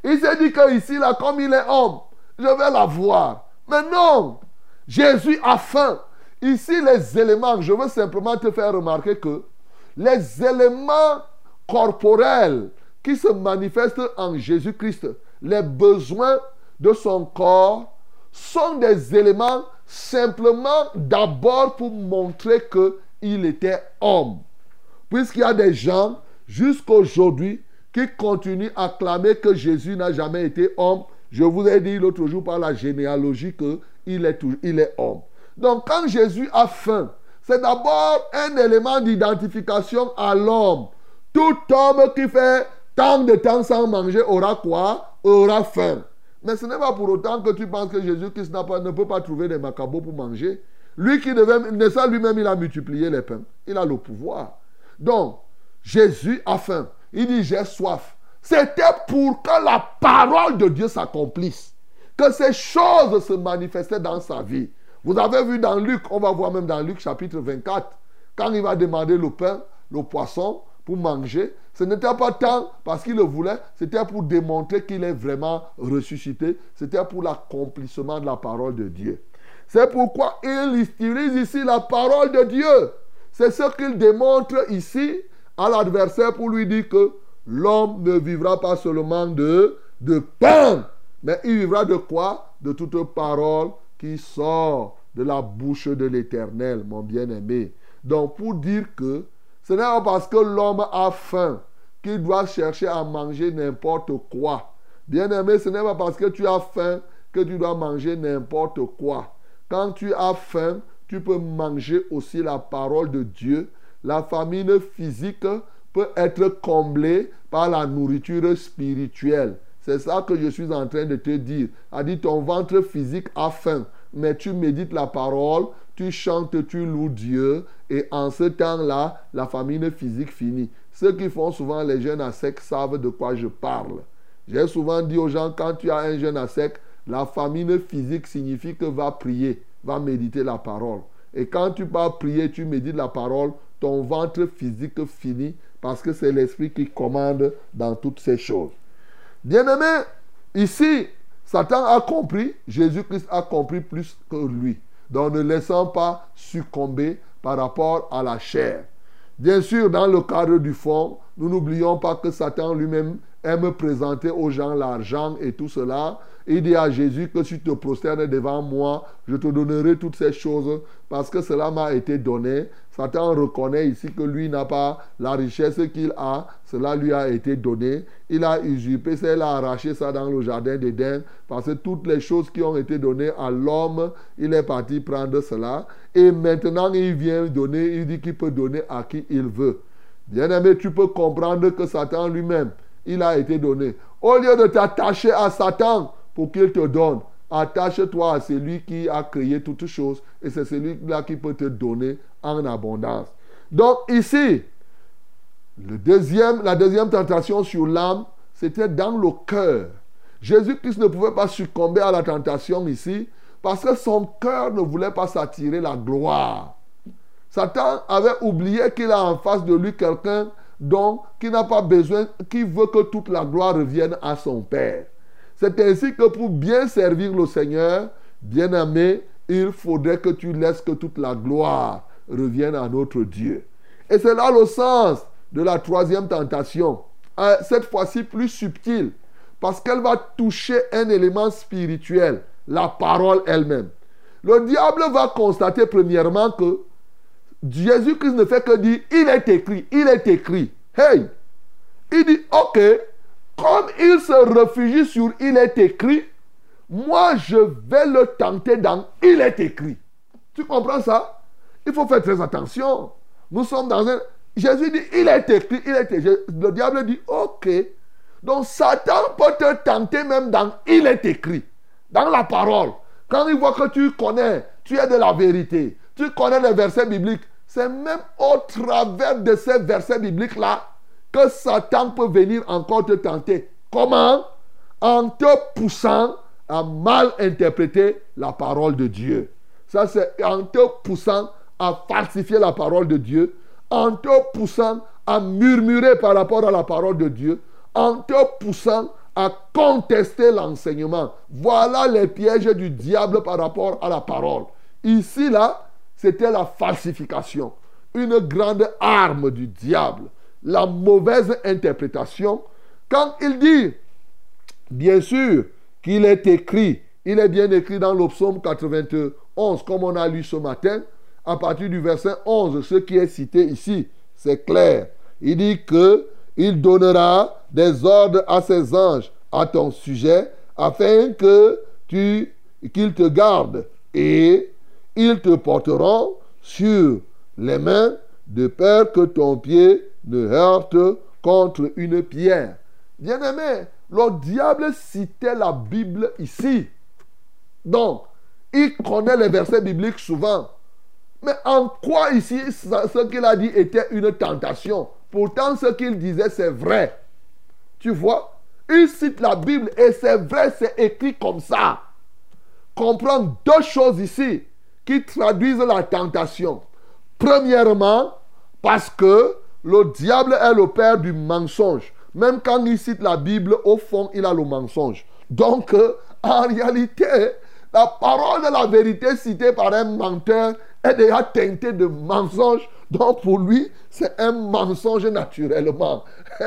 Il s'est dit que ici, là, comme il est homme, je vais la voir. Mais non, Jésus a faim. Ici, les éléments, je veux simplement te faire remarquer que les éléments corporels qui se manifestent en Jésus-Christ, les besoins de son corps sont des éléments simplement d'abord pour montrer qu'il était homme. Puisqu'il y a des gens jusqu'aujourd'hui qui continuent à clamer que Jésus n'a jamais été homme. Je vous ai dit l'autre jour par la généalogie qu'il est, il est homme. Donc quand Jésus a faim, c'est d'abord un élément d'identification à l'homme. Tout homme qui fait tant de temps sans manger aura quoi? Aura faim. Mais ce n'est pas pour autant que tu penses que Jésus-Christ ne peut pas trouver des macabots pour manger. Lui qui devait, lui-même, il a multiplié les pains. Il a le pouvoir. Donc, Jésus a faim. Il dit, j'ai soif. C'était pour que la parole de Dieu s'accomplisse. Que ces choses se manifestaient dans sa vie. Vous avez vu dans Luc, on va voir même dans Luc chapitre 24, quand il va demander le pain, le poisson pour manger, ce n'était pas tant parce qu'il le voulait, c'était pour démontrer qu'il est vraiment ressuscité, c'était pour l'accomplissement de la parole de Dieu. C'est pourquoi il utilise ici la parole de Dieu. C'est ce qu'il démontre ici à l'adversaire pour lui dire que l'homme ne vivra pas seulement de, de pain, mais il vivra de quoi? De toute parole qui sort de la bouche de l'Éternel, mon bien-aimé. Donc pour dire que ce n'est pas parce que l'homme a faim qu'il doit chercher à manger n'importe quoi. Bien-aimé, ce n'est pas parce que tu as faim que tu dois manger n'importe quoi. Quand tu as faim, tu peux manger aussi la parole de Dieu. La famine physique peut être comblée par la nourriture spirituelle. C'est ça que je suis en train de te dire. A dit ton ventre physique a faim, mais tu médites la parole, tu chantes, tu loues Dieu, et en ce temps-là, la famine physique finit. Ceux qui font souvent les jeûnes à sec savent de quoi je parle. J'ai souvent dit aux gens, quand tu as un jeûne à sec, la famine physique signifie que va prier, va méditer la parole. Et quand tu vas prier, tu médites la parole, ton ventre physique finit parce que c'est l'esprit qui commande dans toutes ces choses. Bien-aimé, ici, Satan a compris, Jésus-Christ a compris plus que lui. Donc ne laissant pas succomber par rapport à la chair. Bien sûr, dans le cadre du fond, nous n'oublions pas que Satan lui-même aime présenter aux gens l'argent et tout cela. Il dit à Jésus que si tu te prosternes devant moi, je te donnerai toutes ces choses parce que cela m'a été donné. Satan reconnaît ici que lui n'a pas la richesse qu'il a, cela lui a été donné. Il a usurpé il a arraché ça dans le jardin d'Éden parce que toutes les choses qui ont été données à l'homme, il est parti prendre cela. Et maintenant, il vient donner, il dit qu'il peut donner à qui il veut. Bien-aimé, tu peux comprendre que Satan lui-même, il a été donné. Au lieu de t'attacher à Satan pour qu'il te donne, attache-toi à celui qui a créé toutes choses et c'est celui-là qui peut te donner en abondance. Donc ici, la deuxième tentation sur l'âme, c'était dans le cœur. Jésus-Christ ne pouvait pas succomber à la tentation ici parce que son cœur ne voulait pas s'attirer la gloire. Satan avait oublié qu'il a en face de lui quelqu'un qui n'a pas besoin, qui veut que toute la gloire revienne à son Père. C'est ainsi que pour bien servir le Seigneur, bien-aimé, il faudrait que tu laisses que toute la gloire revienne à notre Dieu. Et c'est là le sens de la troisième tentation. Euh, Cette fois-ci plus subtile, parce qu'elle va toucher un élément spirituel, la parole elle-même. Le diable va constater premièrement que Jésus-Christ ne fait que dire, il est écrit, il est écrit. Hey, il dit, ok, comme il se réfugie sur il est écrit, moi je vais le tenter dans il est écrit. Tu comprends ça? Il faut faire très attention. Nous sommes dans un... Jésus dit, il est écrit, il est écrit. Le diable dit, ok. Donc Satan peut te tenter même dans il est écrit, dans la parole. Quand il voit que tu connais, tu es de la vérité, tu connais les versets bibliques, c'est même au travers de ces versets bibliques-là que Satan peut venir encore te tenter. Comment? En te poussant à mal interpréter la parole de Dieu. Ça, c'est en te poussant à falsifier la parole de Dieu, en te poussant à murmurer par rapport à la parole de Dieu, en te poussant à contester l'enseignement. Voilà les pièges du diable par rapport à la parole. Ici, là, c'était la falsification. Une grande arme du diable. La mauvaise interprétation. Quand il dit, bien sûr, qu'il est écrit, il est bien écrit dans le psaume 91, comme on a lu ce matin, à partir du verset 11, ce qui est cité ici, c'est clair. Il dit que il donnera des ordres à ses anges à ton sujet, afin que qu'ils te gardent et ils te porteront sur les mains de peur que ton pied ne heurte contre une pierre. Bien-aimé, le diable citait la Bible ici. Donc, il connaît les versets bibliques souvent. Mais en quoi ici ce qu'il a dit était une tentation? Pourtant, ce qu'il disait, c'est vrai. Tu vois Il cite la Bible et c'est vrai, c'est écrit comme ça. Comprends deux choses ici qui traduisent la tentation. Premièrement, parce que le diable est le père du mensonge. Même quand il cite la Bible, au fond, il a le mensonge. Donc, euh, en réalité, la parole de la vérité citée par un menteur est déjà teintée de mensonge. Donc, pour lui, c'est un mensonge naturellement.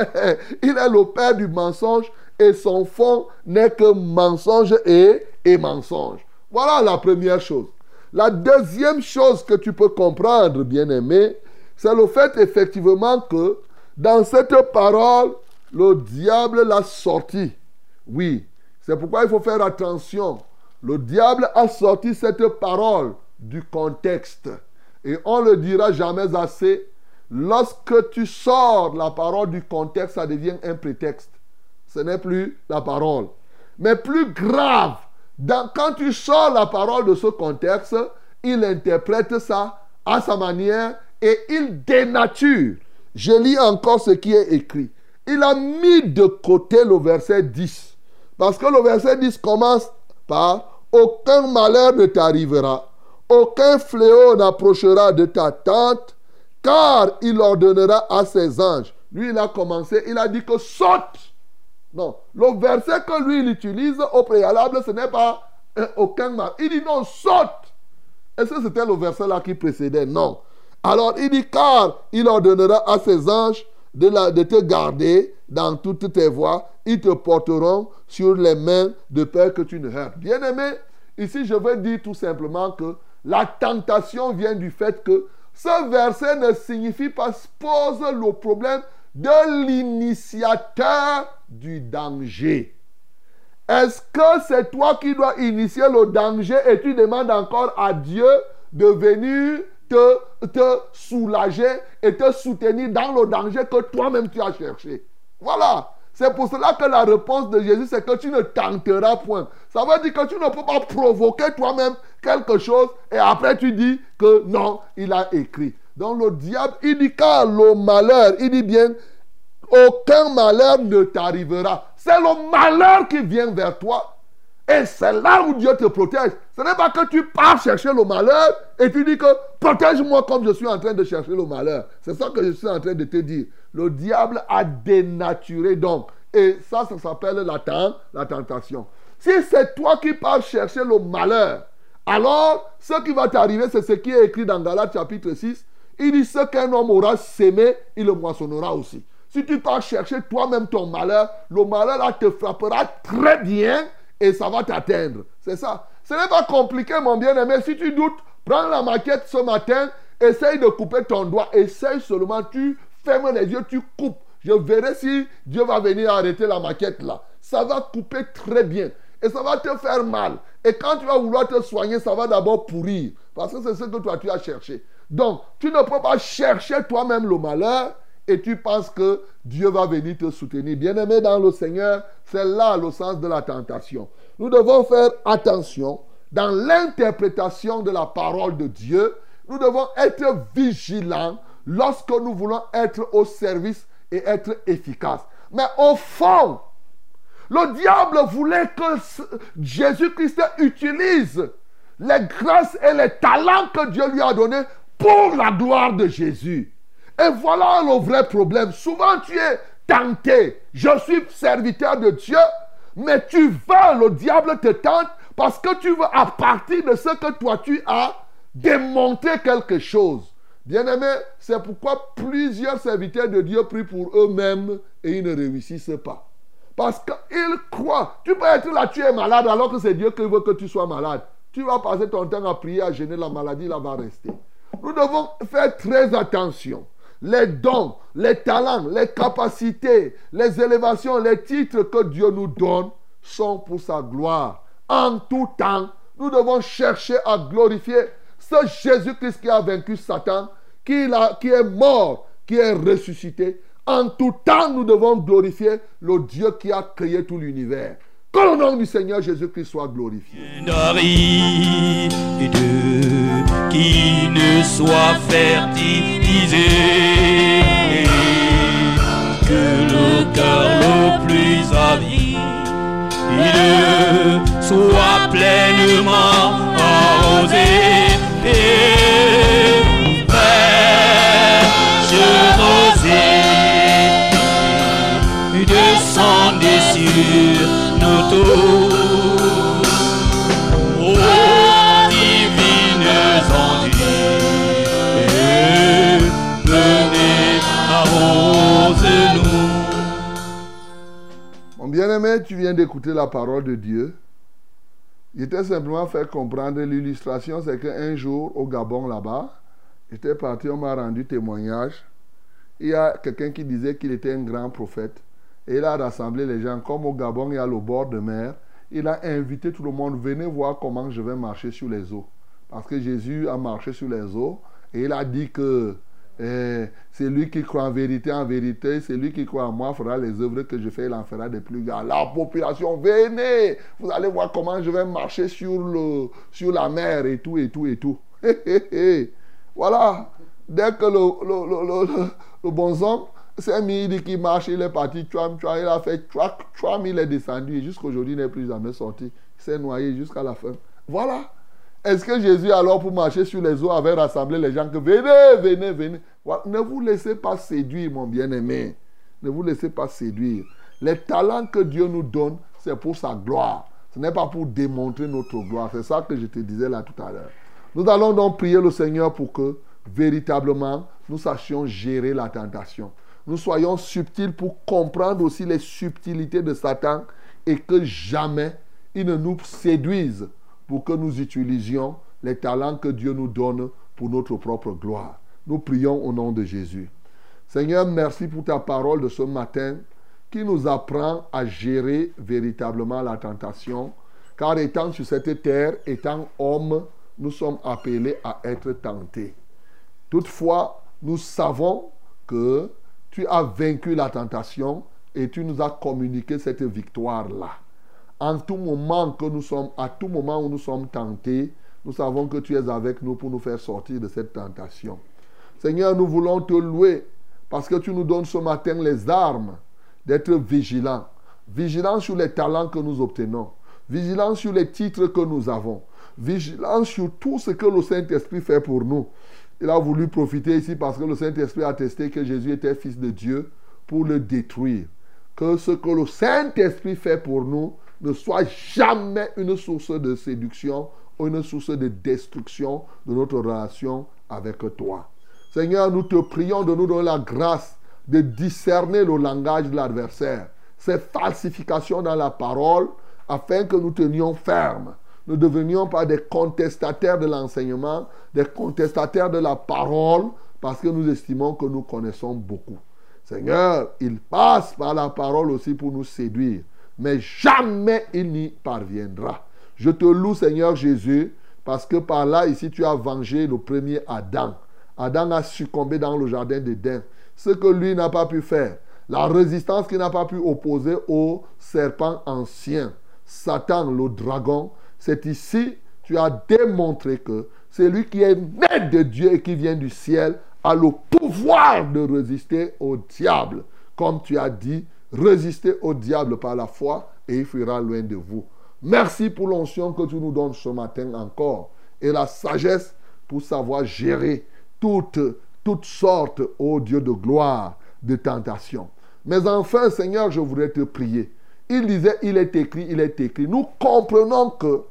il est le père du mensonge et son fond n'est que mensonge et, et mensonge. Voilà la première chose. La deuxième chose que tu peux comprendre, bien-aimé, c'est le fait effectivement que dans cette parole, le diable l'a sorti. Oui, c'est pourquoi il faut faire attention. Le diable a sorti cette parole du contexte. Et on ne le dira jamais assez. Lorsque tu sors la parole du contexte, ça devient un prétexte. Ce n'est plus la parole. Mais plus grave, quand tu sors la parole de ce contexte, il interprète ça à sa manière et il dénature. Je lis encore ce qui est écrit. Il a mis de côté le verset 10. Parce que le verset 10 commence par Aucun malheur ne t'arrivera, aucun fléau n'approchera de ta tente, car il ordonnera à ses anges. Lui, il a commencé, il a dit que saute. Non, le verset que lui, il utilise au préalable, ce n'est pas aucun mal. Il dit non, saute. Est-ce que c'était le verset là qui précédait? Non. Alors il dit car il ordonnera à ses anges de, te garder dans toutes tes voies. Ils te porteront sur les mains de peur que tu ne heurtes. Bien-aimé, ici je veux dire tout simplement que la tentation vient du fait que ce verset ne signifie pas pose le problème de l'initiateur du danger. Est-ce que c'est toi qui dois initier le danger et tu demandes encore à Dieu de venir te, soulager et te soutenir dans le danger que toi-même tu as cherché Voilà. C'est pour cela que la réponse de Jésus, c'est que tu ne tenteras point. Ça veut dire que tu ne peux pas provoquer toi-même quelque chose et après tu dis que non, il a écrit. Donc le diable, il dit car le malheur, il dit bien, aucun malheur ne t'arrivera. C'est le malheur qui vient vers toi. Et c'est là où Dieu te protège. Ce n'est pas que tu pars chercher le malheur et tu dis que protège-moi comme je suis en train de chercher le malheur. C'est ça que je suis en train de te dire. Le diable a dénaturé donc. Et ça, ça s'appelle la, tentation. Si c'est toi qui pars chercher le malheur, alors ce qui va t'arriver, c'est ce qui est écrit dans Galates chapitre 6. Il dit ce qu'un homme aura sémé, il le moissonnera aussi. Si tu pars chercher toi-même ton malheur, le malheur là te frappera très bien et ça va t'atteindre. C'est ça. Ce n'est pas compliqué, mon bien-aimé. Si tu doutes, prends la maquette ce matin, essaye de couper ton doigt. Essaye seulement, tu fermes les yeux, tu coupes. Je verrai si Dieu va venir arrêter la maquette là. Ça va couper très bien. Et ça va te faire mal. Et quand tu vas vouloir te soigner, ça va d'abord pourrir. Parce que c'est ce que toi tu as cherché. Donc, tu ne peux pas chercher toi-même le malheur et tu penses que Dieu va venir te soutenir. Bien-aimé dans le Seigneur, c'est là le sens de la tentation. Nous devons faire attention dans l'interprétation de la parole de Dieu. Nous devons être vigilants lorsque nous voulons être au service et être efficaces. Mais au fond, le diable voulait que Jésus-Christ utilise les grâces et les talents que Dieu lui a donnés pour la gloire de Jésus. Et voilà le vrai problème. Souvent tu es tenté. Je suis serviteur de Dieu, mais tu veux, le diable te tente parce que tu veux à partir de ce que toi tu as démonter quelque chose. Bien-aimé, c'est pourquoi plusieurs serviteurs de Dieu prient pour eux-mêmes et ils ne réussissent pas. Parce qu'ils croient. Tu peux être là, tu es malade alors que c'est Dieu qui veut que tu sois malade. Tu vas passer ton temps à prier, à gêner la maladie, là va rester. Nous devons faire très attention les dons, les talents, les capacités, les élévations, les titres que Dieu nous donne sont pour sa gloire. En tout temps, nous devons chercher à glorifier ce Jésus-Christ qui a vaincu Satan, qui, est mort, qui est ressuscité, En tout temps, nous devons glorifier le Dieu qui a créé tout l'univers. Que le nom du Seigneur Jésus-Christ soit glorifié. Qui ne soit fertilisé. Que le cœur le plus avide soit pleinement arrosé rosée descendez sur nos tours bien-aimé, tu viens d'écouter la parole de Dieu. Il était simplement fait comprendre l'illustration, c'est qu'un jour au Gabon là-bas, j'étais parti, on m'a rendu témoignage. Il y a quelqu'un qui disait qu'il était un grand prophète. Et il a rassemblé les gens. Comme au Gabon, il y a le bord de mer. Il a invité tout le monde, venez voir comment je vais marcher sur les eaux. Parce que Jésus a marché sur les eaux. Et il a dit que eh, c'est lui qui croit en vérité, en vérité, c'est lui qui croit en moi fera les œuvres que je fais, il en fera des plus grands. La population, venez, vous allez voir comment je vais marcher sur, le, sur la mer et tout, et tout, et tout. voilà, dès que le, le, le, le, le bon homme s'est mis, il dit qu'il marche, il est parti, tchouam, tchouam, il a fait tchouam, tchouam, il est descendu, et jusqu'aujourd'hui, il n'est plus jamais sorti. Il s'est noyé jusqu'à la fin. Voilà. Est-ce que Jésus, alors, pour marcher sur les eaux, avait rassemblé les gens que venez, venez, venez Ne vous laissez pas séduire, mon bien-aimé. Ne vous laissez pas séduire. Les talents que Dieu nous donne, c'est pour sa gloire. Ce n'est pas pour démontrer notre gloire. C'est ça que je te disais là tout à l'heure. Nous allons donc prier le Seigneur pour que, véritablement, nous sachions gérer la tentation. Nous soyons subtils pour comprendre aussi les subtilités de Satan et que jamais il ne nous séduise pour que nous utilisions les talents que Dieu nous donne pour notre propre gloire. Nous prions au nom de Jésus. Seigneur, merci pour ta parole de ce matin qui nous apprend à gérer véritablement la tentation, car étant sur cette terre, étant homme, nous sommes appelés à être tentés. Toutefois, nous savons que tu as vaincu la tentation et tu nous as communiqué cette victoire-là en tout moment que nous sommes, à tout moment où nous sommes tentés, nous savons que tu es avec nous pour nous faire sortir de cette tentation. Seigneur, nous voulons te louer parce que tu nous donnes ce matin les armes d'être vigilants. Vigilants sur les talents que nous obtenons. Vigilants sur les titres que nous avons. Vigilants sur tout ce que le Saint-Esprit fait pour nous. Il a voulu profiter ici parce que le Saint-Esprit a attesté que Jésus était fils de Dieu pour le détruire. Que ce que le Saint-Esprit fait pour nous, ne soit jamais une source de séduction ou une source de destruction de notre relation avec toi. Seigneur, nous te prions de nous donner la grâce de discerner le langage de l'adversaire, ces falsifications dans la parole, afin que nous tenions ferme. Ne devenions pas des contestataires de l'enseignement, des contestataires de la parole, parce que nous estimons que nous connaissons beaucoup. Seigneur, il passe par la parole aussi pour nous séduire mais jamais il n'y parviendra. Je te loue, Seigneur Jésus, parce que par là, ici, tu as vengé le premier Adam. Adam a succombé dans le jardin d'Éden. Ce que lui n'a pas pu faire. La résistance qu'il n'a pas pu opposer au serpent ancien. Satan, le dragon. C'est ici, tu as démontré que c'est lui qui est né de Dieu et qui vient du ciel a le pouvoir de résister au diable. Comme tu as dit, Résistez au diable par la foi et il fuira loin de vous. Merci pour l'onction que tu nous donnes ce matin encore et la sagesse pour savoir gérer toutes, toutes sortes, ô Dieu de gloire, de tentations. Mais enfin, Seigneur, je voudrais te prier. Il disait, il est écrit, il est écrit. Nous comprenons que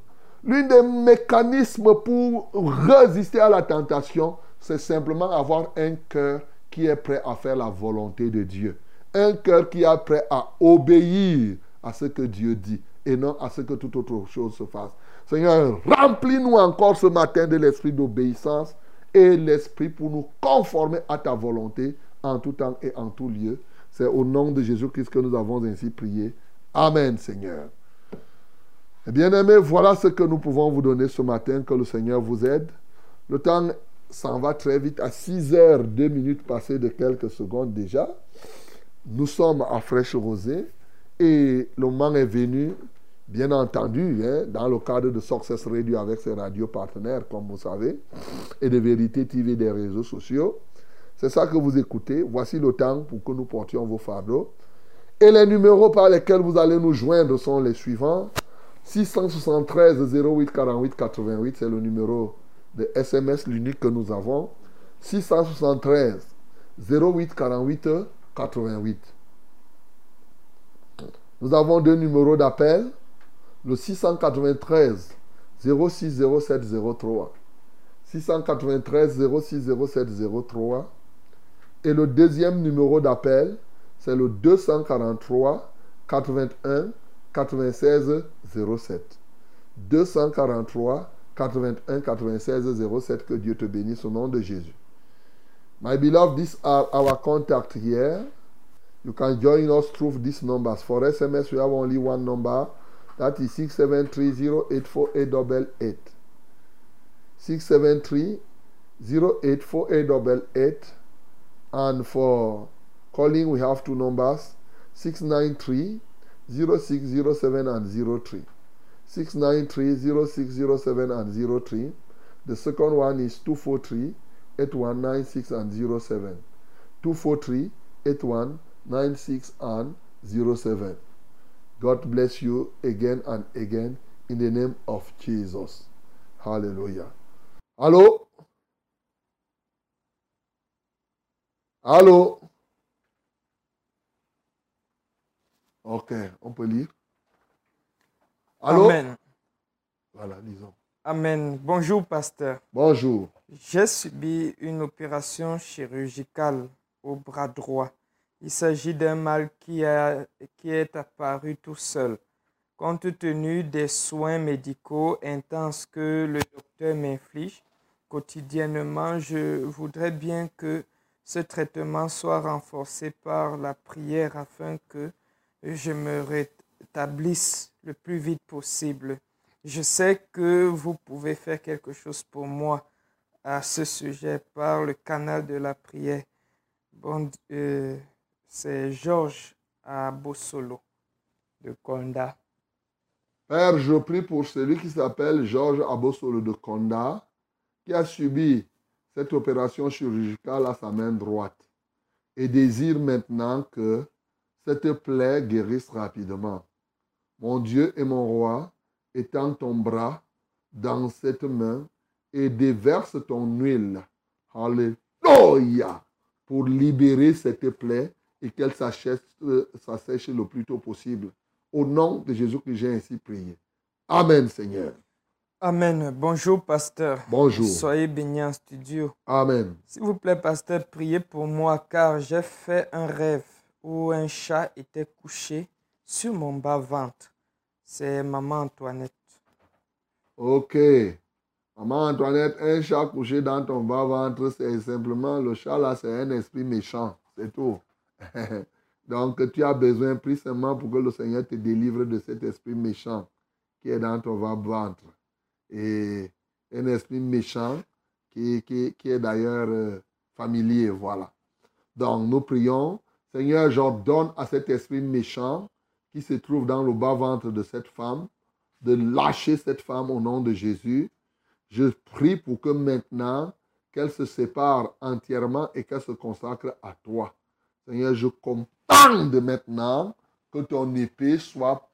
l'un des mécanismes pour résister à la tentation, c'est simplement avoir un cœur qui est prêt à faire la volonté de Dieu. Un cœur qui est prêt à obéir à ce que Dieu dit et non à ce que toute autre chose se fasse. Seigneur, remplis-nous encore ce matin de l'esprit d'obéissance et l'esprit pour nous conformer à ta volonté en tout temps et en tout lieu. C'est au nom de Jésus-Christ que nous avons ainsi prié. Amen, Seigneur. Eh bien aimé, voilà ce que nous pouvons vous donner ce matin. Que le Seigneur vous aide. Le temps s'en va très vite. À 6 heures, 2 minutes passées de quelques secondes déjà. nous sommes à Fraîche Rosée et le moment est venu, bien entendu, hein, dans le cadre de Success Radio avec ses radios partenaires, comme vous savez, et de Vérité TV des réseaux sociaux. C'est ça que vous écoutez. Voici le temps pour que nous portions vos fardeaux. Et les numéros par lesquels vous allez nous joindre sont les suivants. 673 08 48 88, c'est le numéro de SMS, l'unique que nous avons. 673 08 48 88. Nous avons deux numéros d'appel. Le 693 06 07 03. 693 06 07 03. Et le deuxième numéro d'appel, c'est le 243 81 96 07. 243 81 96 07. Que Dieu te bénisse au nom de Jésus. My beloved, these are our contact here. You can join us through these numbers. For SMS, we have only one number. That is 673-084888. 673-084888. And for calling, we have two numbers. 693 0607 and 03. 693 0607 and 03. The second one is 243 8196 and 07. 243 8196 and 07. God bless you again and again in the name of Jesus. Hallelujah. Allô? Allô? Ok, on peut lire. Allô? Amen. Voilà, disons. Amen. Bonjour, pasteur. Bonjour. J'ai subi une opération chirurgicale au bras droit. Il s'agit d'un mal qui, a- qui est apparu tout seul. Compte tenu des soins médicaux intenses que le docteur m'inflige quotidiennement, je voudrais bien que ce traitement soit renforcé par la prière afin que je me rétablisse le plus vite possible. Je sais que vous pouvez faire quelque chose pour moi à ce sujet par le canal de la prière. Bon, euh, c'est Georges à Bossolo de Konda. Père, je prie pour celui qui s'appelle Georges Abosolo de Konda, qui a subi cette opération chirurgicale à sa main droite et désire maintenant que cette plaie guérisse rapidement. Mon Dieu et mon roi, étends ton bras dans cette main et déverse ton huile. Alléluia. Pour libérer cette plaie et qu'elle euh, s'assèche le plus tôt possible. Au nom de Jésus que j'ai ainsi prié. Amen, Seigneur. Amen. Bonjour, pasteur. Bonjour. Soyez bénis en studio. Amen. S'il vous plaît, pasteur, priez pour moi car j'ai fait un rêve où un chat était couché sur mon bas-ventre. C'est maman Antoinette. Ok. Maman Antoinette, un chat couché dans ton bas-ventre, c'est simplement le chat là, c'est un esprit méchant. C'est tout. Donc, tu as besoin, prie seulement pour que le Seigneur te délivre de cet esprit méchant qui est dans ton bas-ventre. Et un esprit méchant qui, qui, qui est d'ailleurs euh, familier, voilà. Donc, nous prions, Seigneur, j'ordonne à cet esprit méchant qui se trouve dans le bas-ventre de cette femme de lâcher cette femme au nom de Jésus. Je prie pour que maintenant, qu'elle se sépare entièrement et qu'elle se consacre à toi. Seigneur, je commande maintenant que ton épée soit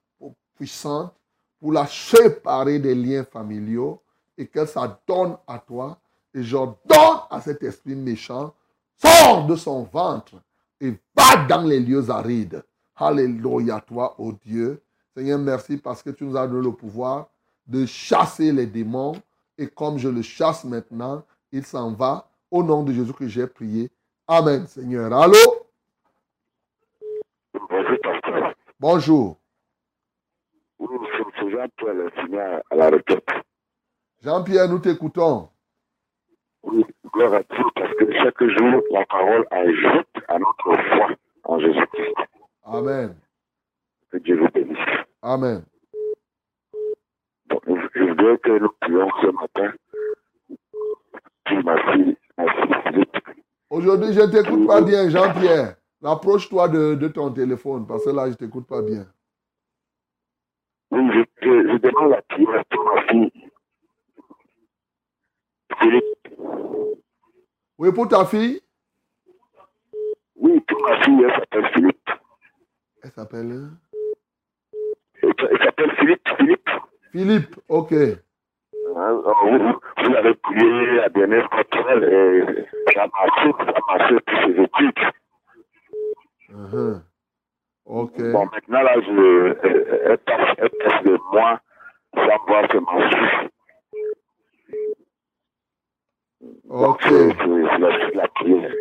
puissante pour la séparer des liens familiaux et qu'elle s'adonne à toi. Et j'ordonne à cet esprit méchant, sors de son ventre et va dans les lieux arides. Alléluia, toi, ô Dieu. Seigneur, merci parce que tu nous as donné le pouvoir de chasser les démons. Et comme je le chasse maintenant, il s'en va. Au nom de Jésus que j'ai prié. Amen, Seigneur. Allô? Bonjour, pasteur. Bonjour. Oui, c'est c'est Jean-Pierre le Seigneur à la requête. Jean-Pierre, nous t'écoutons. Oui, gloire à Dieu, parce que chaque jour, la parole ajoute à notre foi en Jésus-Christ. Amen. Que Dieu vous bénisse. Amen. Je je voudrais que nous prions ce matin pour ma fille, ma fille Philippe. Aujourd'hui, je ne t'écoute pas bien, Jean-Pierre. Rapproche-toi de, de ton téléphone parce que là, je ne t'écoute pas bien. Oui, je, je, je demande la prière pour ma fille. Philippe. Oui, pour ta fille? Oui, pour ma fille, elle s'appelle Philippe. Elle s'appelle? Elle, elle s'appelle Philippe. Philippe. Philippe. Ok. Hein, euh, Vous, vous l'avez prié la dernière elle et ça a marché, ça a marché pour ses études. Ok. Bon, maintenant, là, je, elle, elle passe, elle passe de moi que ma fille. Donc, Ok. la, la prière.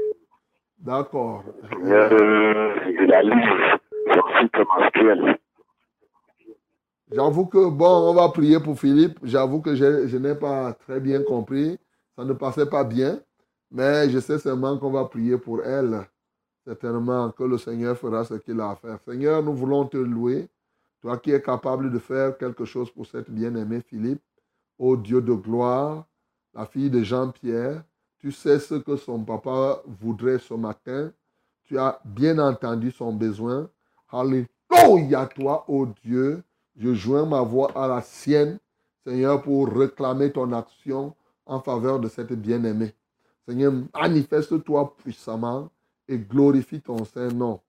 D'accord. Euh, la livre, son cycle menstruel. J'avoue que, bon, on va prier pour Philippe. J'avoue que je, je n'ai pas très bien compris. Ça ne passait pas bien. Mais je sais seulement qu'on va prier pour elle. Certainement que le Seigneur fera ce qu'il a à faire. Seigneur, nous voulons te louer. Toi qui es capable de faire quelque chose pour cette bien-aimée Philippe. Ô Dieu de gloire, la fille de Jean-Pierre, tu sais ce que son papa voudrait ce matin. Tu as bien entendu son besoin. Alléluia, toi, ô Dieu. Je joins ma voix à la sienne, Seigneur, pour réclamer ton action en faveur de cette bien-aimée. Seigneur, manifeste-toi puissamment et glorifie ton Saint-Nom.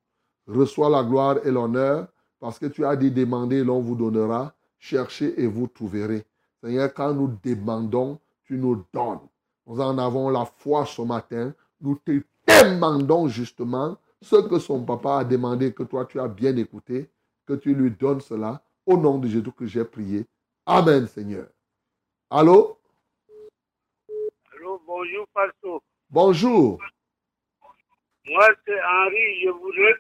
Reçois la gloire et l'honneur parce que tu as dit demander l'on vous donnera, cherchez et vous trouverez. Seigneur, quand nous demandons, tu nous donnes. Nous en avons la foi ce matin. Nous te demandons justement ce que son papa a demandé, que toi tu as bien écouté, que tu lui donnes cela. Au nom de Jésus que j'ai prié. Amen, Seigneur. Allô? Allô, bonjour, Pastor. Bonjour. Moi, c'est Henri. Je voudrais,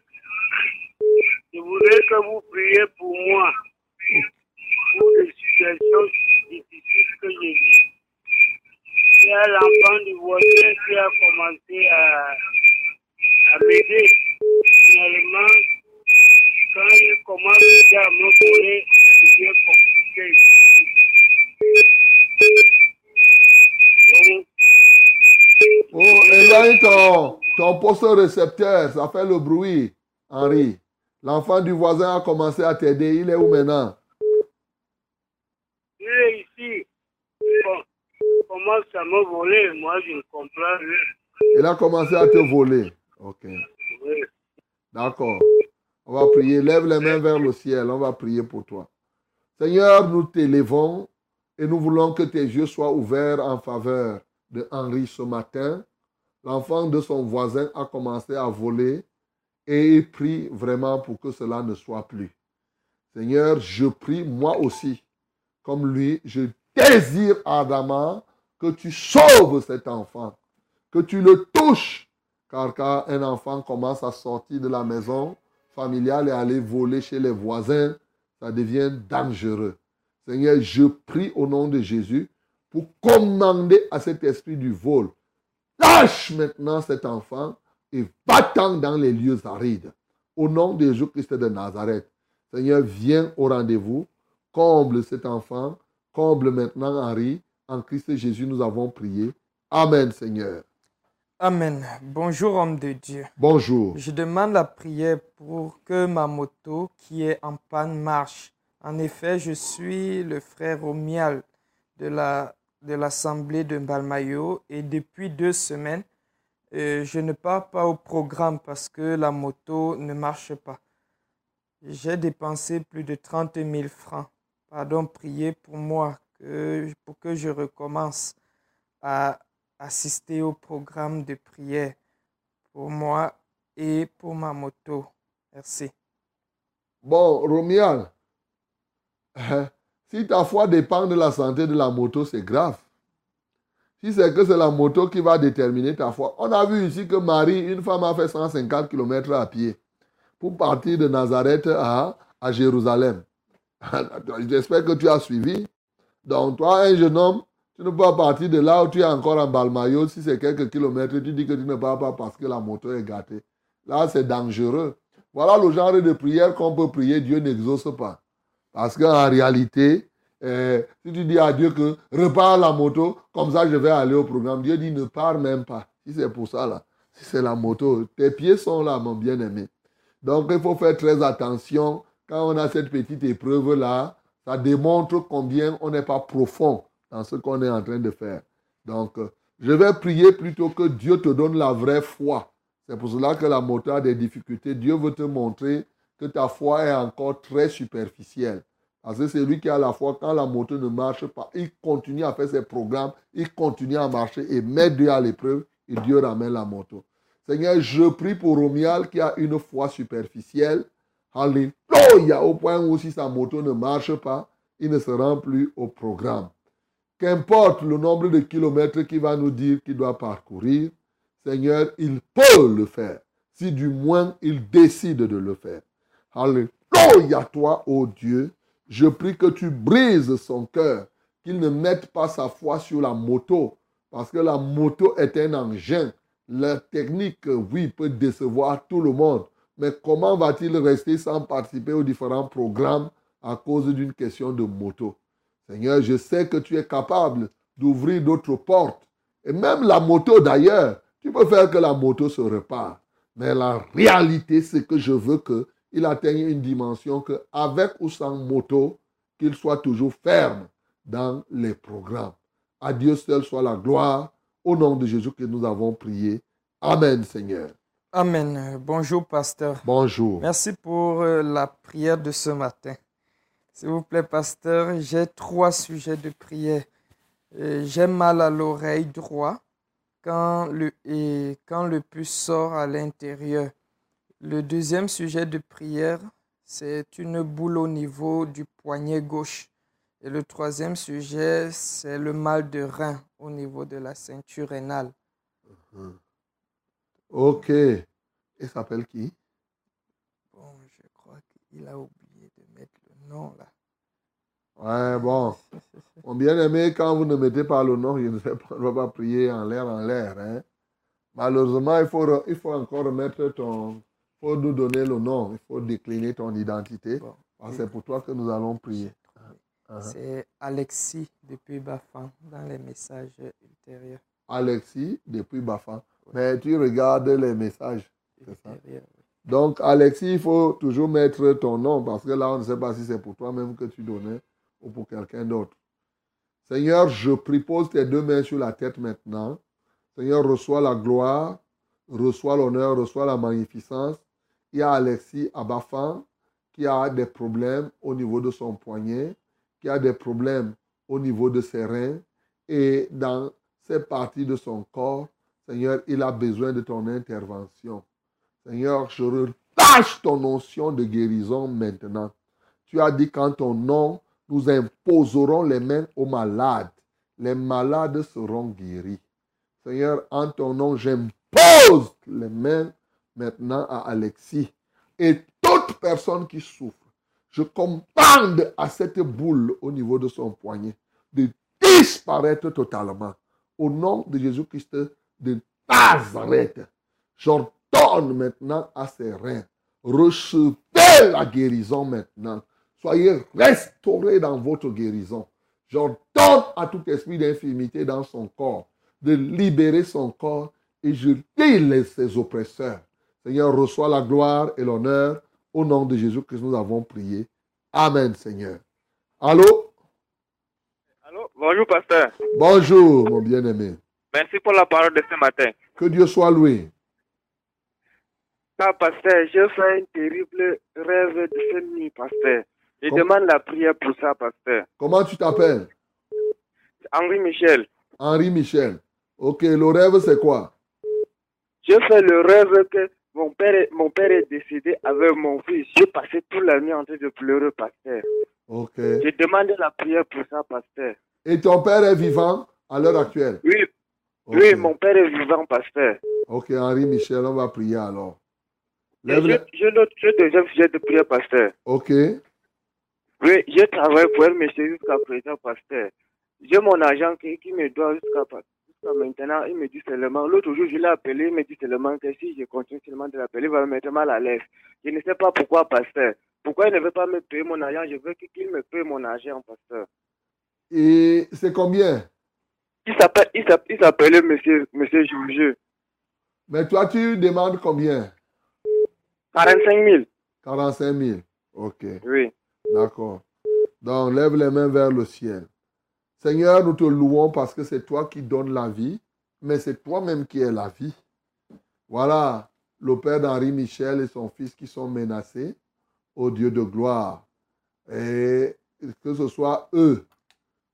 que vous priez pour moi. Pour les situations difficiles que j'ai vues. Il y a l'enfant du voisin qui a commencé à, à m'aider. Finalement, quand il commence à me voler, c'est bien compliqué. Donc, Oh, éloigne ton, poste récepteur. Ça fait le bruit, Henri. L'enfant du voisin a commencé à t'aider. Il est où maintenant? il est ici. Bon, il commence à me voler. Moi, je ne comprends rien. Il a commencé à te voler. Ok. Oui. D'accord. On va prier. Lève les mains vers le ciel. On va prier pour toi. Seigneur, nous t'élevons et nous voulons que tes yeux soient ouverts en faveur de Henri ce matin. L'enfant de son voisin a commencé à voler et il prie vraiment pour que cela ne soit plus. Seigneur, je prie moi aussi, comme lui, je désire ardemment que tu sauves cet enfant, que tu le touches, car quand un enfant commence à sortir de la maison familiale et aller voler chez les voisins, ça devient dangereux. Seigneur, je prie au nom de Jésus pour commander à cet esprit du vol. Lâche maintenant cet enfant et va-t'en dans les lieux arides. Au nom de Jésus-Christ de Nazareth. Seigneur, viens au rendez-vous. Comble cet enfant. Comble maintenant Henri. En Christ Jésus, nous avons prié. Amen, Seigneur. Amen. Bonjour, homme de Dieu. Bonjour. Je demande la prière pour que ma moto qui est en panne marche. En effet, je suis le frère Romial de la de l'assemblée de Balmayo et depuis deux semaines, euh, je ne pars pas au programme parce que la moto ne marche pas. J'ai dépensé plus de 30 000 francs. Pardon, priez pour moi que, pour que je recommence à assister au programme de prière pour moi et pour ma moto. Merci. Bon, Romial, hein, si ta foi dépend de la santé de la moto, c'est grave. Si c'est que c'est la moto qui va déterminer ta foi. On a vu ici que Marie, une femme, a fait 150 km à pied pour partir de Nazareth à, à Jérusalem. J'espère que tu as suivi. Donc, toi, un jeune homme, tu ne peux pas partir de là où tu es encore en Balmayo. Si c'est quelques kilomètres, tu dis que tu ne pars pas parce que la moto est gâtée. Là, c'est dangereux. Voilà le genre de prière qu'on peut prier, Dieu n'exauce pas. Parce qu'en réalité, euh, si tu dis à Dieu que repars la moto, comme ça je vais aller au programme, Dieu dit ne pars même pas. Si c'est pour ça là. Si c'est la moto, tes pieds sont là, mon bien-aimé. Donc, il faut faire très attention. Quand on a cette petite épreuve-là, ça démontre combien on n'est pas profond dans ce qu'on est en train de faire. Donc, je vais prier plutôt que Dieu te donne la vraie foi. C'est pour cela que la moto a des difficultés. Dieu veut te montrer que ta foi est encore très superficielle. Parce que c'est lui qui a la foi. Quand la moto ne marche pas, il continue à faire ses programmes, il continue à marcher et met Dieu à l'épreuve et Dieu ramène la moto. Seigneur, je prie pour Romial qui a une foi superficielle. Alléluia, au point où si sa moto ne marche pas, il ne se rend plus au programme. Qu'importe le nombre de kilomètres qu'il va nous dire qu'il doit parcourir, Seigneur, il peut le faire, si du moins il décide de le faire. Alléluia, toi, ô Dieu, je prie que tu brises son cœur, qu'il ne mette pas sa foi sur la moto, parce que la moto est un engin. La technique, oui, peut décevoir tout le monde, mais comment va-t-il rester sans participer aux différents programmes à cause d'une question de moto? Seigneur, je sais que tu es capable d'ouvrir d'autres portes. Et même la moto d'ailleurs, tu peux faire que la moto se repart. Mais la réalité, c'est que je veux qu'il atteigne une dimension que, avec ou sans moto, qu'il soit toujours ferme dans les programmes. À Dieu seul soit la gloire. Au nom de Jésus que nous avons prié. Amen, Seigneur. Amen. Bonjour, pasteur. Bonjour. Merci pour euh, la prière de ce matin. S'il vous plaît, pasteur, j'ai trois sujets de prière. Euh, J'ai mal à l'oreille droit quand le, et quand le puce sort à l'intérieur. Le deuxième sujet de prière, c'est une boule au niveau du poignet gauche. Et le troisième sujet, c'est le mal de rein au niveau de la ceinture rénale. Ok. Il s'appelle qui? Bon, je crois qu'il a oublié de mettre le nom là. Ouais, bon. Mon bien-aimé, quand vous ne mettez pas le nom, je ne sais pas, on ne va pas prier en l'air, en l'air. Hein? Malheureusement, il faut, il faut encore remettre ton. Il faut nous donner le nom. Il faut décliner ton identité. Bon. Que C'est pour toi que nous allons prier. Uh-huh. C'est Alexis depuis Bafan dans les messages ultérieurs. Alexis, depuis Bafan. Mais tu regardes les messages. Ça? Oui. Donc, Alexis, il faut toujours mettre ton nom parce que là, on ne sait pas si c'est pour toi-même que tu donnais ou pour quelqu'un d'autre. Seigneur, je prie, pose tes deux mains sur la tête maintenant. Seigneur, reçois la gloire, reçois l'honneur, reçois la magnificence. Il y a Alexis Abafan qui a des problèmes au niveau de son poignet, qui a des problèmes au niveau de ses reins et dans ces parties de son corps. Seigneur, il a besoin de ton intervention. Seigneur, je relâche ton notion de guérison maintenant. Tu as dit qu'en ton nom, nous imposerons les mains aux malades. Les malades seront guéris. Seigneur, en ton nom, j'impose les mains maintenant à Alexis et toute personne qui souffre. Je commande à cette boule au niveau de son poignet de disparaître totalement. Au nom de Jésus-Christ de Nazareth, j'ordonne maintenant à ses reins, recevez la guérison maintenant. Soyez restaurés dans votre guérison. J'ordonne à tout esprit d'infirmité dans son corps de libérer son corps et je délaisse ses oppresseurs. Seigneur, reçois la gloire et l'honneur. Au nom de Jésus que nous avons prié. Amen, Seigneur. Allô? Allô, bonjour pasteur. Bonjour, mon bien-aimé. Merci pour la parole de ce matin. Que Dieu soit loué. Ah, pasteur, j'ai fait un terrible rêve de cette nuit, pasteur. Je demande la prière pour ça, pasteur. Comment tu t'appelles? Henri Michel, Henri Michel. Ok, le rêve, c'est quoi? j'ai fait le rêve que mon père, est, mon père est décédé avec mon fils. J'ai passé toute la nuit en train de pleurer, pasteur. Ok. Je demande la prière pour ça, pasteur. Et ton père est vivant à l'heure actuelle? Oui, oui, mon père est vivant, pasteur. Ok, Henri Michel, on va prier alors. Lève J'ai le- j'ai j'ai deuxième sujet de prière, pasteur. Ok. Oui, j'ai travaillé pour un monsieur jusqu'à présent, pasteur. J'ai mon agent qui, qui me doit jusqu'à jusqu'à maintenant. Il me dit seulement, l'autre jour, je l'ai appelé, il me dit seulement que si je continue seulement de l'appeler, il va me mettre mal à l'aise. Je ne sais pas pourquoi, pasteur. Pourquoi il ne veut pas me payer mon argent? Je veux qu'il me paye mon argent, pasteur. Et c'est combien? Il s'appelait monsieur, monsieur. Mais toi, tu demandes combien? 45 000. 45 000. Ok. Oui. D'accord. Donc, lève les mains vers le ciel. Seigneur, nous te louons parce que c'est toi qui donnes la vie, mais c'est toi-même qui es la vie. Voilà le père d'Henri Michel et son fils qui sont menacés au Dieu de gloire. Et que ce soit eux,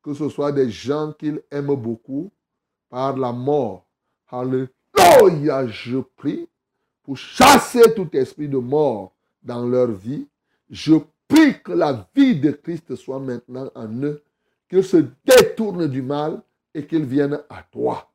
que ce soit des gens qu'il aime beaucoup par la mort. Alléluia, je prie pour chasser tout esprit de mort dans leur vie. Je prie que la vie de Christ soit maintenant en eux, qu'ils se détournent du mal et qu'ils viennent à toi.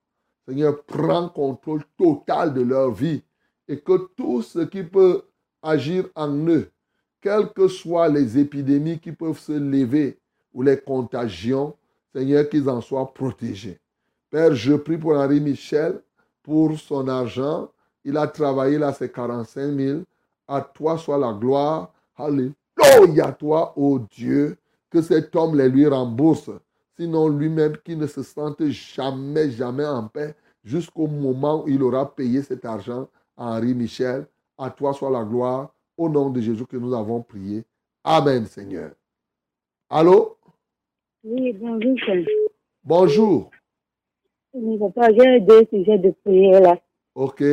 Seigneur, prends contrôle total de leur vie et que tout ce qui peut agir en eux, quelles que soient les épidémies qui peuvent se lever ou les contagions, Seigneur, qu'ils en soient protégés. Père, je prie pour Henri Michel, pour son argent. Il a travaillé là ses 45 000. À toi soit la gloire. Alléluia, toi, ô Dieu, que cet homme les lui rembourse. Sinon, lui-même qui ne se sente jamais, jamais en paix, jusqu'au moment où il aura payé cet argent à Henri Michel. À toi soit la gloire. Au nom de Jésus que nous avons prié. Amen, Seigneur. Allô? Oui, bonjour. Seigneur. Bonjour. Papa, j'ai deux sujets de prière là. OK.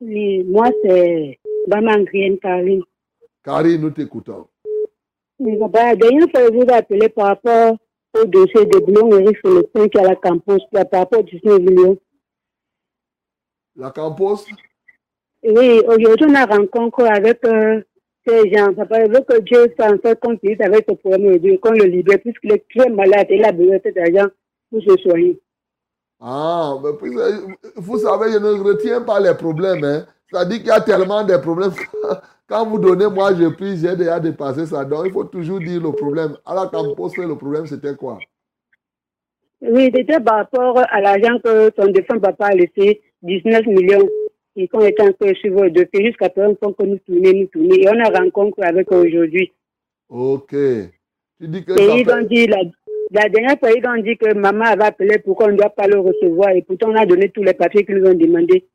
Oui, moi, c'est Bamangrienne Karine. Karine, nous t'écoutons. Dernière fois, je vous ai appelé par rapport au dossier de Eric Célestin qui est à la campus, par rapport au 19 millions. La campus? Oui, aujourd'hui, on a rencontre avec euh, ces gens. Papa, il veut que Dieu s'en sorte qu'on avec ce problème aujourd'hui, qu'on le libère, puisqu'il est très malade et il a besoin de cet argent pour se soigner. Ah, mais puis, euh, vous savez, je ne retiens pas les problèmes. Hein. C'est-à-dire qu'il y a tellement de problèmes. Quand vous donnez, moi je prie, j'ai déjà dépassé ça. Donc il faut toujours dire le problème. Alors quand vous posez le problème, c'était quoi? Oui, c'était par rapport à l'argent que son défunt papa a laissé, 19 millions, et qu'on était en train de suivre de fait jusqu'à présent, qu'on que nous tourner, nous tourner. Et on a rencontré avec eux aujourd'hui. Ok. Tu dis que Et ils ont dit, la, la dernière fois, ils ont dit que maman avait appelé pour qu'on ne doit pas le recevoir. Et pourtant, on a donné tous les papiers qu'ils nous ont demandés.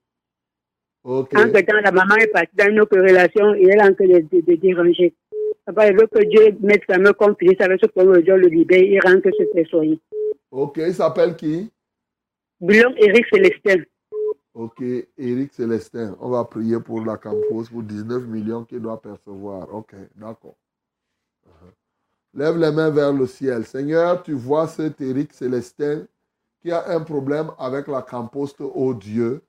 Ok. Entre-temps, la maman est partie dans une autre relation et elle est en train de, de, de déranger. Papa, il veut que Dieu mette sa main comme finisse avec ce problème, Dieu le libère, il rentre que se fait soigner. Ok, il s'appelle qui? Boulon Eric Célestin. Ok, Eric Célestin. On va prier pour la campus pour 19 millions qu'il doit percevoir. Ok, d'accord. Uh-huh. Lève les mains vers le ciel. Seigneur, tu vois cet Eric Célestin qui a un problème avec la camposte, oh Dieu.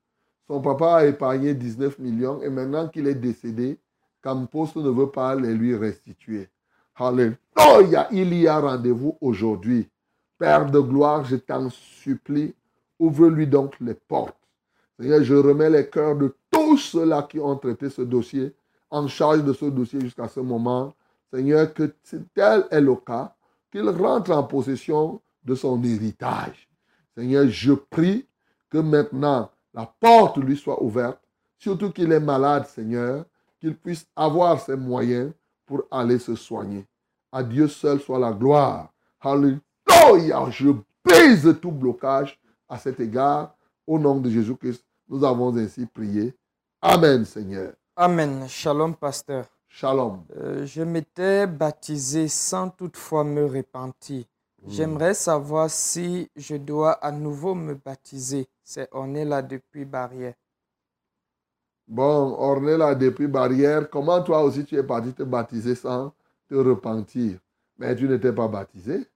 Son papa a épargné 19 millions et maintenant qu'il est décédé, Camposte ne veut pas les lui restituer. Alléluia, il y a rendez-vous aujourd'hui. Père de gloire, je t'en supplie, ouvre-lui donc les portes. Seigneur, je remets les cœurs de tous ceux-là qui ont traité ce dossier, en charge de ce dossier jusqu'à ce moment. Seigneur, que tel est le cas, qu'il rentre en possession de son héritage. Seigneur, je prie que maintenant la porte lui soit ouverte, surtout qu'il est malade, Seigneur, qu'il puisse avoir ses moyens pour aller se soigner. À Dieu seul soit la gloire. Alléluia. Je brise tout blocage à cet égard. Au nom de Jésus-Christ, nous avons ainsi prié. Amen, Seigneur. Amen. Shalom, pasteur. Shalom. Euh, je m'étais baptisé sans toutefois me repentir. J'aimerais savoir si je dois à nouveau me baptiser. C'est on là depuis barrière. Bon, Ornella, depuis barrière, comment toi aussi tu es parti te baptiser sans te repentir? Mais tu n'étais pas baptisé.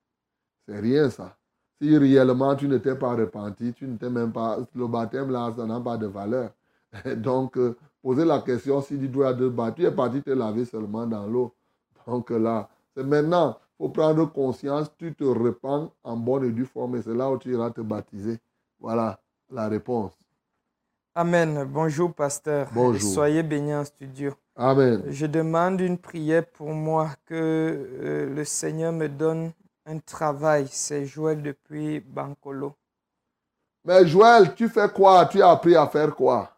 C'est rien ça. Si réellement tu n'étais pas repenti, tu n'étais même pas. Le baptême là, ça n'a pas de valeur. Donc, euh, poser la question si tu dois te battre, tu es parti te laver seulement dans l'eau. Donc là, c'est maintenant, faut prendre conscience, tu te repens en bonne et due forme et c'est là où tu iras te baptiser. Voilà la réponse. Amen. Bonjour, pasteur. Bonjour. Soyez bénis en studio. Amen. Je demande une prière pour moi que euh, le Seigneur me donne un travail. C'est Joël depuis Bancolo. Mais Joël, tu fais quoi? Tu as appris à faire quoi?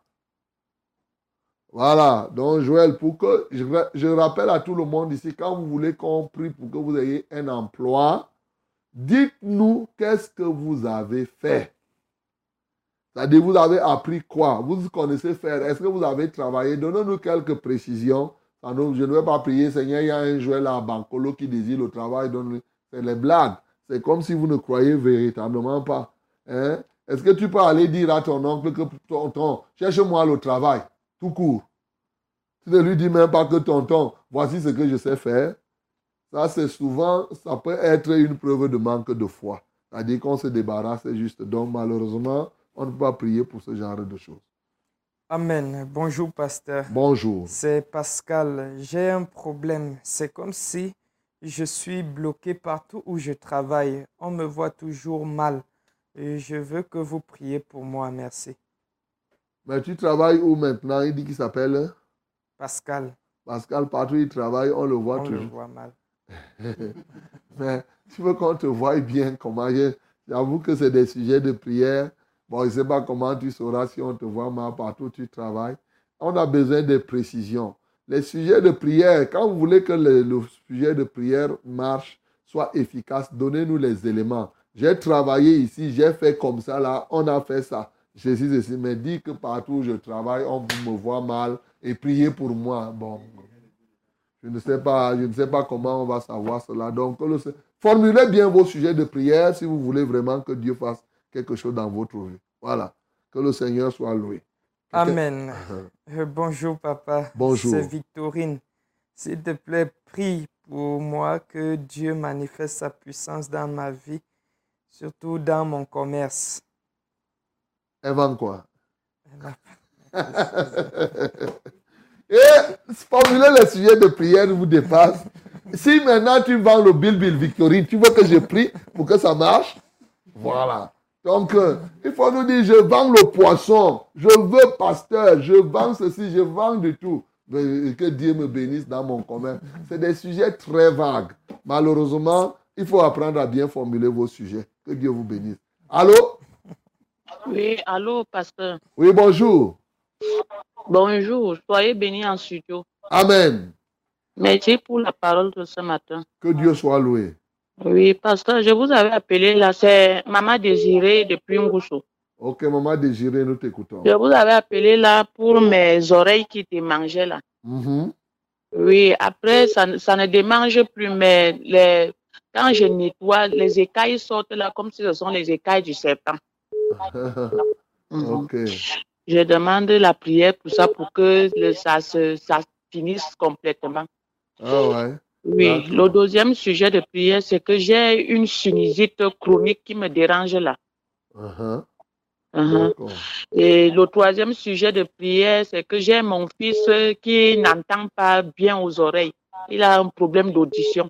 Voilà. Donc Joël, pour que je, je rappelle à tout le monde ici, quand vous voulez qu'on prie pour que vous ayez un emploi, dites-nous qu'est-ce que vous avez fait. C'est-à-dire, vous avez appris quoi? Vous connaissez faire Est-ce que vous avez travaillé? Donnez-nous quelques précisions. Je ne vais pas prier, Seigneur, il y a un là à Bancolo qui désire le travail. C'est les blagues. C'est comme si vous ne croyez véritablement pas. Hein? Est-ce que tu peux aller dire à ton oncle que tonton, cherche-moi le travail, tout court. Tu ne lui dis même pas que tonton, voici ce que je sais faire. Ça, c'est souvent, ça peut être une preuve de manque de foi. C'est-à-dire qu'on se débarrasse juste. Donc, malheureusement, on ne peut pas prier pour ce genre de choses. Amen. Bonjour, pasteur. Bonjour. C'est Pascal. J'ai un problème. C'est comme si je suis bloqué partout où je travaille. On me voit toujours mal. Et je veux que vous priez pour moi. Merci. Mais tu travailles où maintenant? Il dit qu'il s'appelle Pascal, Pascal. Partout il travaille, on le voit on le toujours. voit mal. Mais tu veux qu'on te voie bien comment J'avoue que c'est des sujets de prière. Bon, je ne sais pas comment tu sauras si on te voit mal partout où tu travailles. On a besoin de précisions. Les sujets de prière, quand vous voulez que le, le sujet de prière marche, soit efficace, donnez-nous les éléments. J'ai travaillé ici, j'ai fait comme ça là, on a fait ça. Je suis ici, mais dis que partout où je travaille, on me voit mal et priez pour moi. Bon, je ne sais pas, je ne sais pas comment on va savoir cela. Donc, formulez bien vos sujets de prière si vous voulez vraiment que Dieu fasse quelque chose dans votre vie. Voilà. Que le Seigneur soit loué. Amen. Euh, bonjour, papa. Bonjour. C'est Victorine. S'il te plaît, prie pour moi que Dieu manifeste sa puissance dans ma vie, surtout dans mon commerce. Elle vend quoi? Et formuler les sujets de prière vous dépasse. Si maintenant tu vends le Bill Bill Victory, tu veux que je prie pour que ça marche? Voilà. Donc, euh, il faut nous dire, je vends le poisson, je veux pasteur, je vends ceci, je vends de tout. Mais que Dieu me bénisse dans mon commerce. C'est des sujets très vagues. Malheureusement, il faut apprendre à bien formuler vos sujets. Que Dieu vous bénisse. Allô? Oui, allô, pasteur. Oui, bonjour. Bonjour, soyez bénis en studio. Amen. Merci pour la parole de ce matin. Que Dieu soit loué. Oui, pasteur, je vous avais appelé là, c'est Maman Désirée depuis Ngousso. Ok, maman désirée, nous t'écoutons. Je vous avais appelé là pour mes oreilles qui démangeaient là. Mhm. Oui, après, ça, ne- ça ne démange plus, mais les, quand je nettoie, les écailles sortent là comme si ce sont les écailles du serpent. ok. Je demande la prière pour ça, pour que le- ça, se, ça finisse complètement. Ah ouais. Oui, le deuxième sujet de prière, c'est que j'ai une sinusite chronique qui me dérange là. Uh-huh. Mhm. D'accord. Et le troisième sujet de prière, c'est que j'ai mon fils qui n'entend pas bien aux oreilles. Il a un problème d'audition.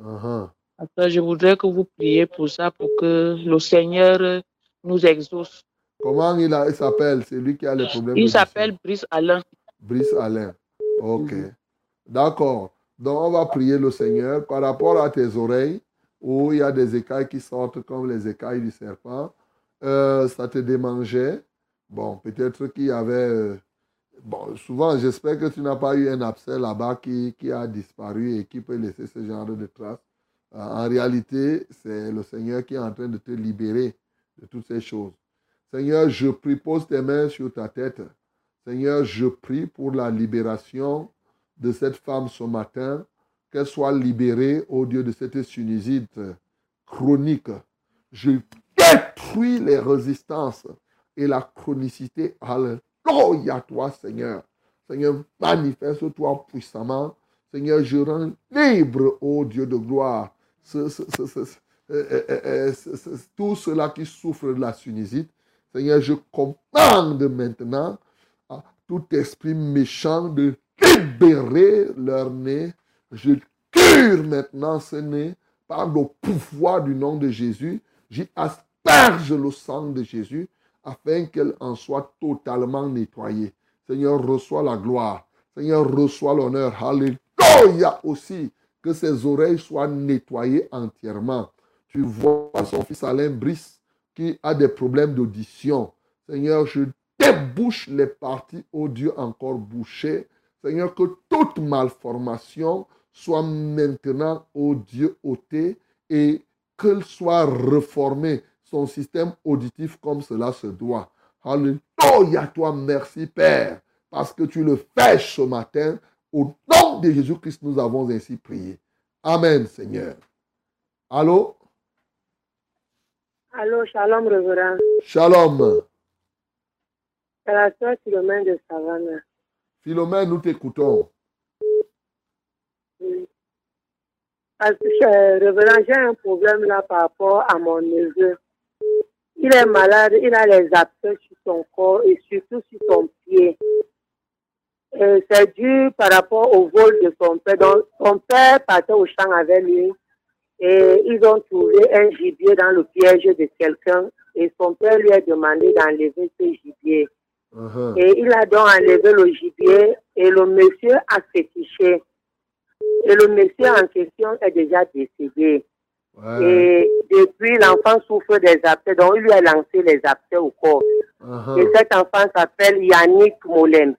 Uh-huh. Alors, je voudrais que vous priez pour ça, pour que le Seigneur nous exauce. Comment il, s'appelle? C'est lui qui a les problèmes Il s'appelle Brice Alain. Brice Alain. Ok. D'accord. Donc, on va prier le Seigneur par rapport à tes oreilles, où il y a des écailles qui sortent comme les écailles du serpent. Euh, ça te démangeait. Bon, peut-être qu'il y avait. euh, bon, souvent, j'espère que tu n'as pas eu un abcès là-bas qui, qui a disparu et qui peut laisser ce genre de traces. Euh, en réalité, c'est le Seigneur qui est en train de te libérer de toutes ces choses. Seigneur, je prie, tes mains sur ta tête. Seigneur, je prie pour la libération de cette femme ce matin, qu'elle soit libérée au Dieu de cette sinusite chronique. Je détruis les résistances et la chronicité. Alléluia, toi, Seigneur. Seigneur, manifeste-toi puissamment. Seigneur, je rends libre, ô Dieu de gloire, euh, euh, euh, tous ceux-là qui souffrent de la sinusite. Seigneur, je commande maintenant à tout esprit méchant de libérer leur nez. Je cure maintenant ce nez par le pouvoir du nom de Jésus. J'y asperge le sang de Jésus afin qu'elle en soit totalement nettoyée. Seigneur, reçois la gloire. Seigneur, reçois l'honneur. Alléluia aussi. Que ses oreilles soient nettoyées entièrement. Tu vois son fils Alain Brice qui a des problèmes d'audition. Seigneur, je débouche les parties, ô Dieu, encore bouchées. Seigneur, que toute malformation soit maintenant, ô Dieu, ôtée et qu'elle soit reformée, son système auditif comme cela se doit. Alléluia, toi, merci Père, parce que tu le fais ce matin. Au nom de Jésus-Christ, nous avons ainsi prié. Amen, Seigneur. Allô? Allô, shalom, révérend. Shalom. C'est la soeur Philomène de Savannah. Philomène, nous t'écoutons. Oui. Parce que, euh, révérend, j'ai un problème là par rapport à mon neveu. Il est malade, il a les abcès sur son corps et surtout sur son pied. Et C'est dû par rapport au vol de son père. Donc, son père partait au champ avec lui et ils ont trouvé un gibier dans le piège de quelqu'un et son père lui a demandé d'enlever ce gibier. Uh-huh. Et il a donc enlevé le gibier et le monsieur a fétiché. Et le monsieur en question est déjà décédé. Ouais. Et depuis, l'enfant souffre des abcès, donc il lui a lancé les abcès au corps. Uh-huh. Et cet enfant s'appelle Yannick Molem.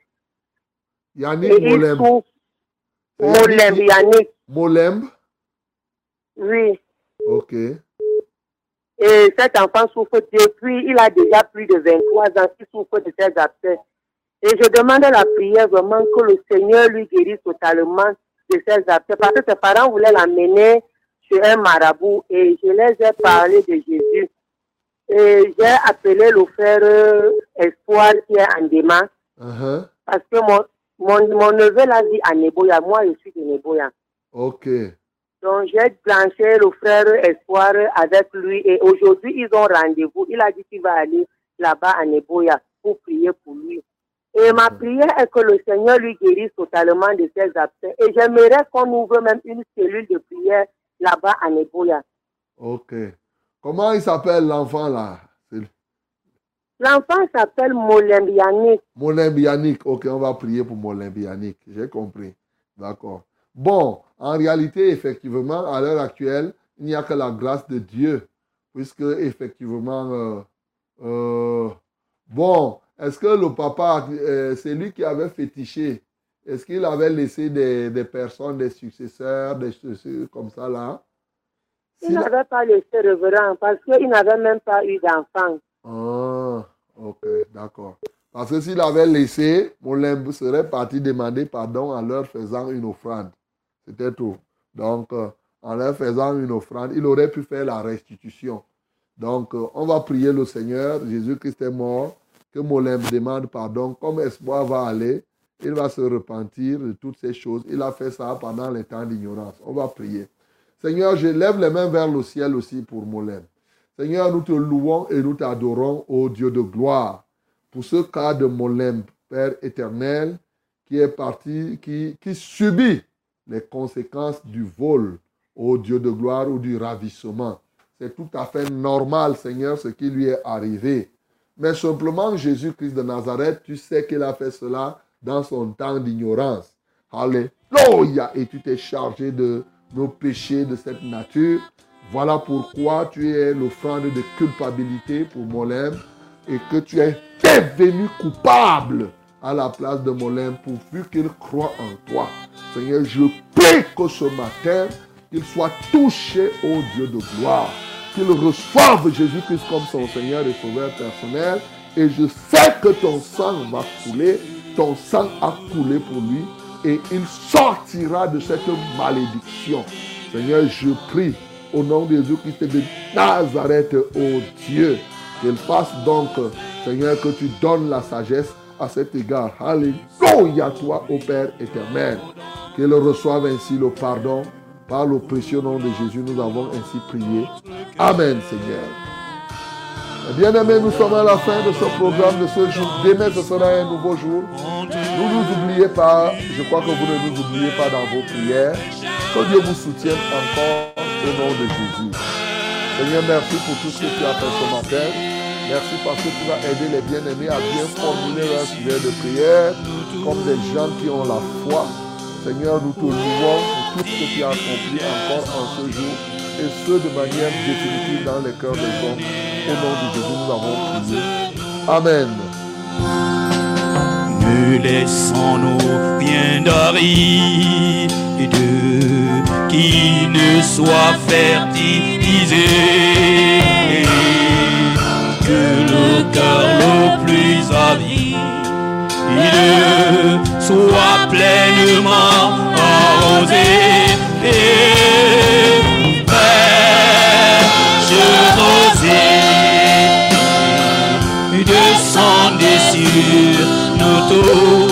Yannick Molem. Molem, Yannick, Molem. Oui. Ok. Et cet enfant souffre depuis, il a déjà plus de 23 ans qu'il souffre de ses abcès. Et je demande à la prière vraiment que le Seigneur lui guérisse totalement de ses abcès. Parce que ses parents voulaient l'amener chez un marabout et je les ai parlé de Jésus. Et j'ai appelé le frère Espoir qui est en démarche Uh-huh. parce que mon, mon, mon neveu l'a dit à Neboya. Moi, je suis de Neboya. Ok. Donc, j'ai branché le frère Espoir avec lui et aujourd'hui, ils ont rendez-vous. Il a dit qu'il va aller là-bas à Neboya pour prier pour lui. Et ma prière est que le Seigneur lui guérisse totalement de ses abcès. Et j'aimerais qu'on ouvre même une cellule de prière là-bas à Neboya. Ok. Comment il s'appelle l'enfant là? L'enfant s'appelle Molem Yannick. Molembe Yannick. Ok, on va prier pour Molembe Yannick. J'ai compris. D'accord. Bon, en réalité, effectivement, à l'heure actuelle, il n'y a que la grâce de Dieu. Puisque, effectivement, euh, euh, bon, est-ce que le papa, euh, c'est lui qui avait fétiché? Est-ce qu'il avait laissé des, des personnes, des successeurs, des choses comme ça là? Il n'avait pas laissé révérend parce qu'il n'avait même pas eu d'enfant. Ah, ok, d'accord. Parce que s'il avait laissé, Molembe serait parti demander pardon en leur faisant une offrande. C'était tout. Donc, euh, en leur faisant une offrande, il aurait pu faire la restitution. Donc, euh, on va prier le Seigneur. Jésus-Christ est mort. Que Molembe demande pardon. Comme espoir va aller, il va se repentir de toutes ces choses. Il a fait ça pendant les temps d'ignorance. On va prier. Seigneur, je lève les mains vers le ciel aussi pour Molembe. Seigneur, nous te louons et nous t'adorons, ô Dieu de gloire, pour ce cas de Molem, Père éternel, qui est parti, qui, qui subit les conséquences du vol, ô Dieu de gloire, ou du ravissement. C'est tout à fait normal, Seigneur, ce qui lui est arrivé. Mais simplement, Jésus-Christ de Nazareth, tu sais qu'il a fait cela dans son temps d'ignorance. Alléluia. Et tu t'es chargé de nos péchés de cette nature. Voilà pourquoi tu es l'offrande de culpabilité pour Molem et que tu es devenu coupable à la place de Molem pourvu qu'il croit en toi. Seigneur, je prie que ce matin, qu'il soit touché au Dieu de gloire, qu'il reçoive Jésus-Christ comme son Seigneur et Sauveur personnel. Et je sais que ton sang va couler, ton sang a coulé pour lui et il sortira de cette malédiction. Seigneur, je prie au nom de Jésus-Christ de Nazareth, ô Dieu, qu'il fasse donc, Seigneur, que tu donnes la sagesse à cet égard. Alléluia, toi, ô Père éternel. Qu'il reçoive ainsi le pardon. Par le précieux nom de Jésus, nous avons ainsi prié. Amen, Seigneur. Bien-aimés, nous sommes à la fin de ce programme de ce jour. Demain, ce sera un nouveau jour. Ne nous oubliez pas, je crois que vous ne nous oubliez pas dans vos prières. Que Dieu vous soutienne encore au nom de Jésus. Seigneur, merci pour tout ce que tu as fait ce matin. Merci parce que tu vas aider les bien-aimés à bien formuler leur sujet de prière comme des gens qui ont la foi. Seigneur, nous te louons pour tout ce que tu as accompli encore en ce jour et ce de manière définitive dans les cœurs des hommes. Au nom de Jésus, nous avons prié. Amen. Ne laissons-nous rien d'aride qui ne soit fertilisé que le cœur le plus avide soit pleinement arrosé et je rosée descendez sur nos tours.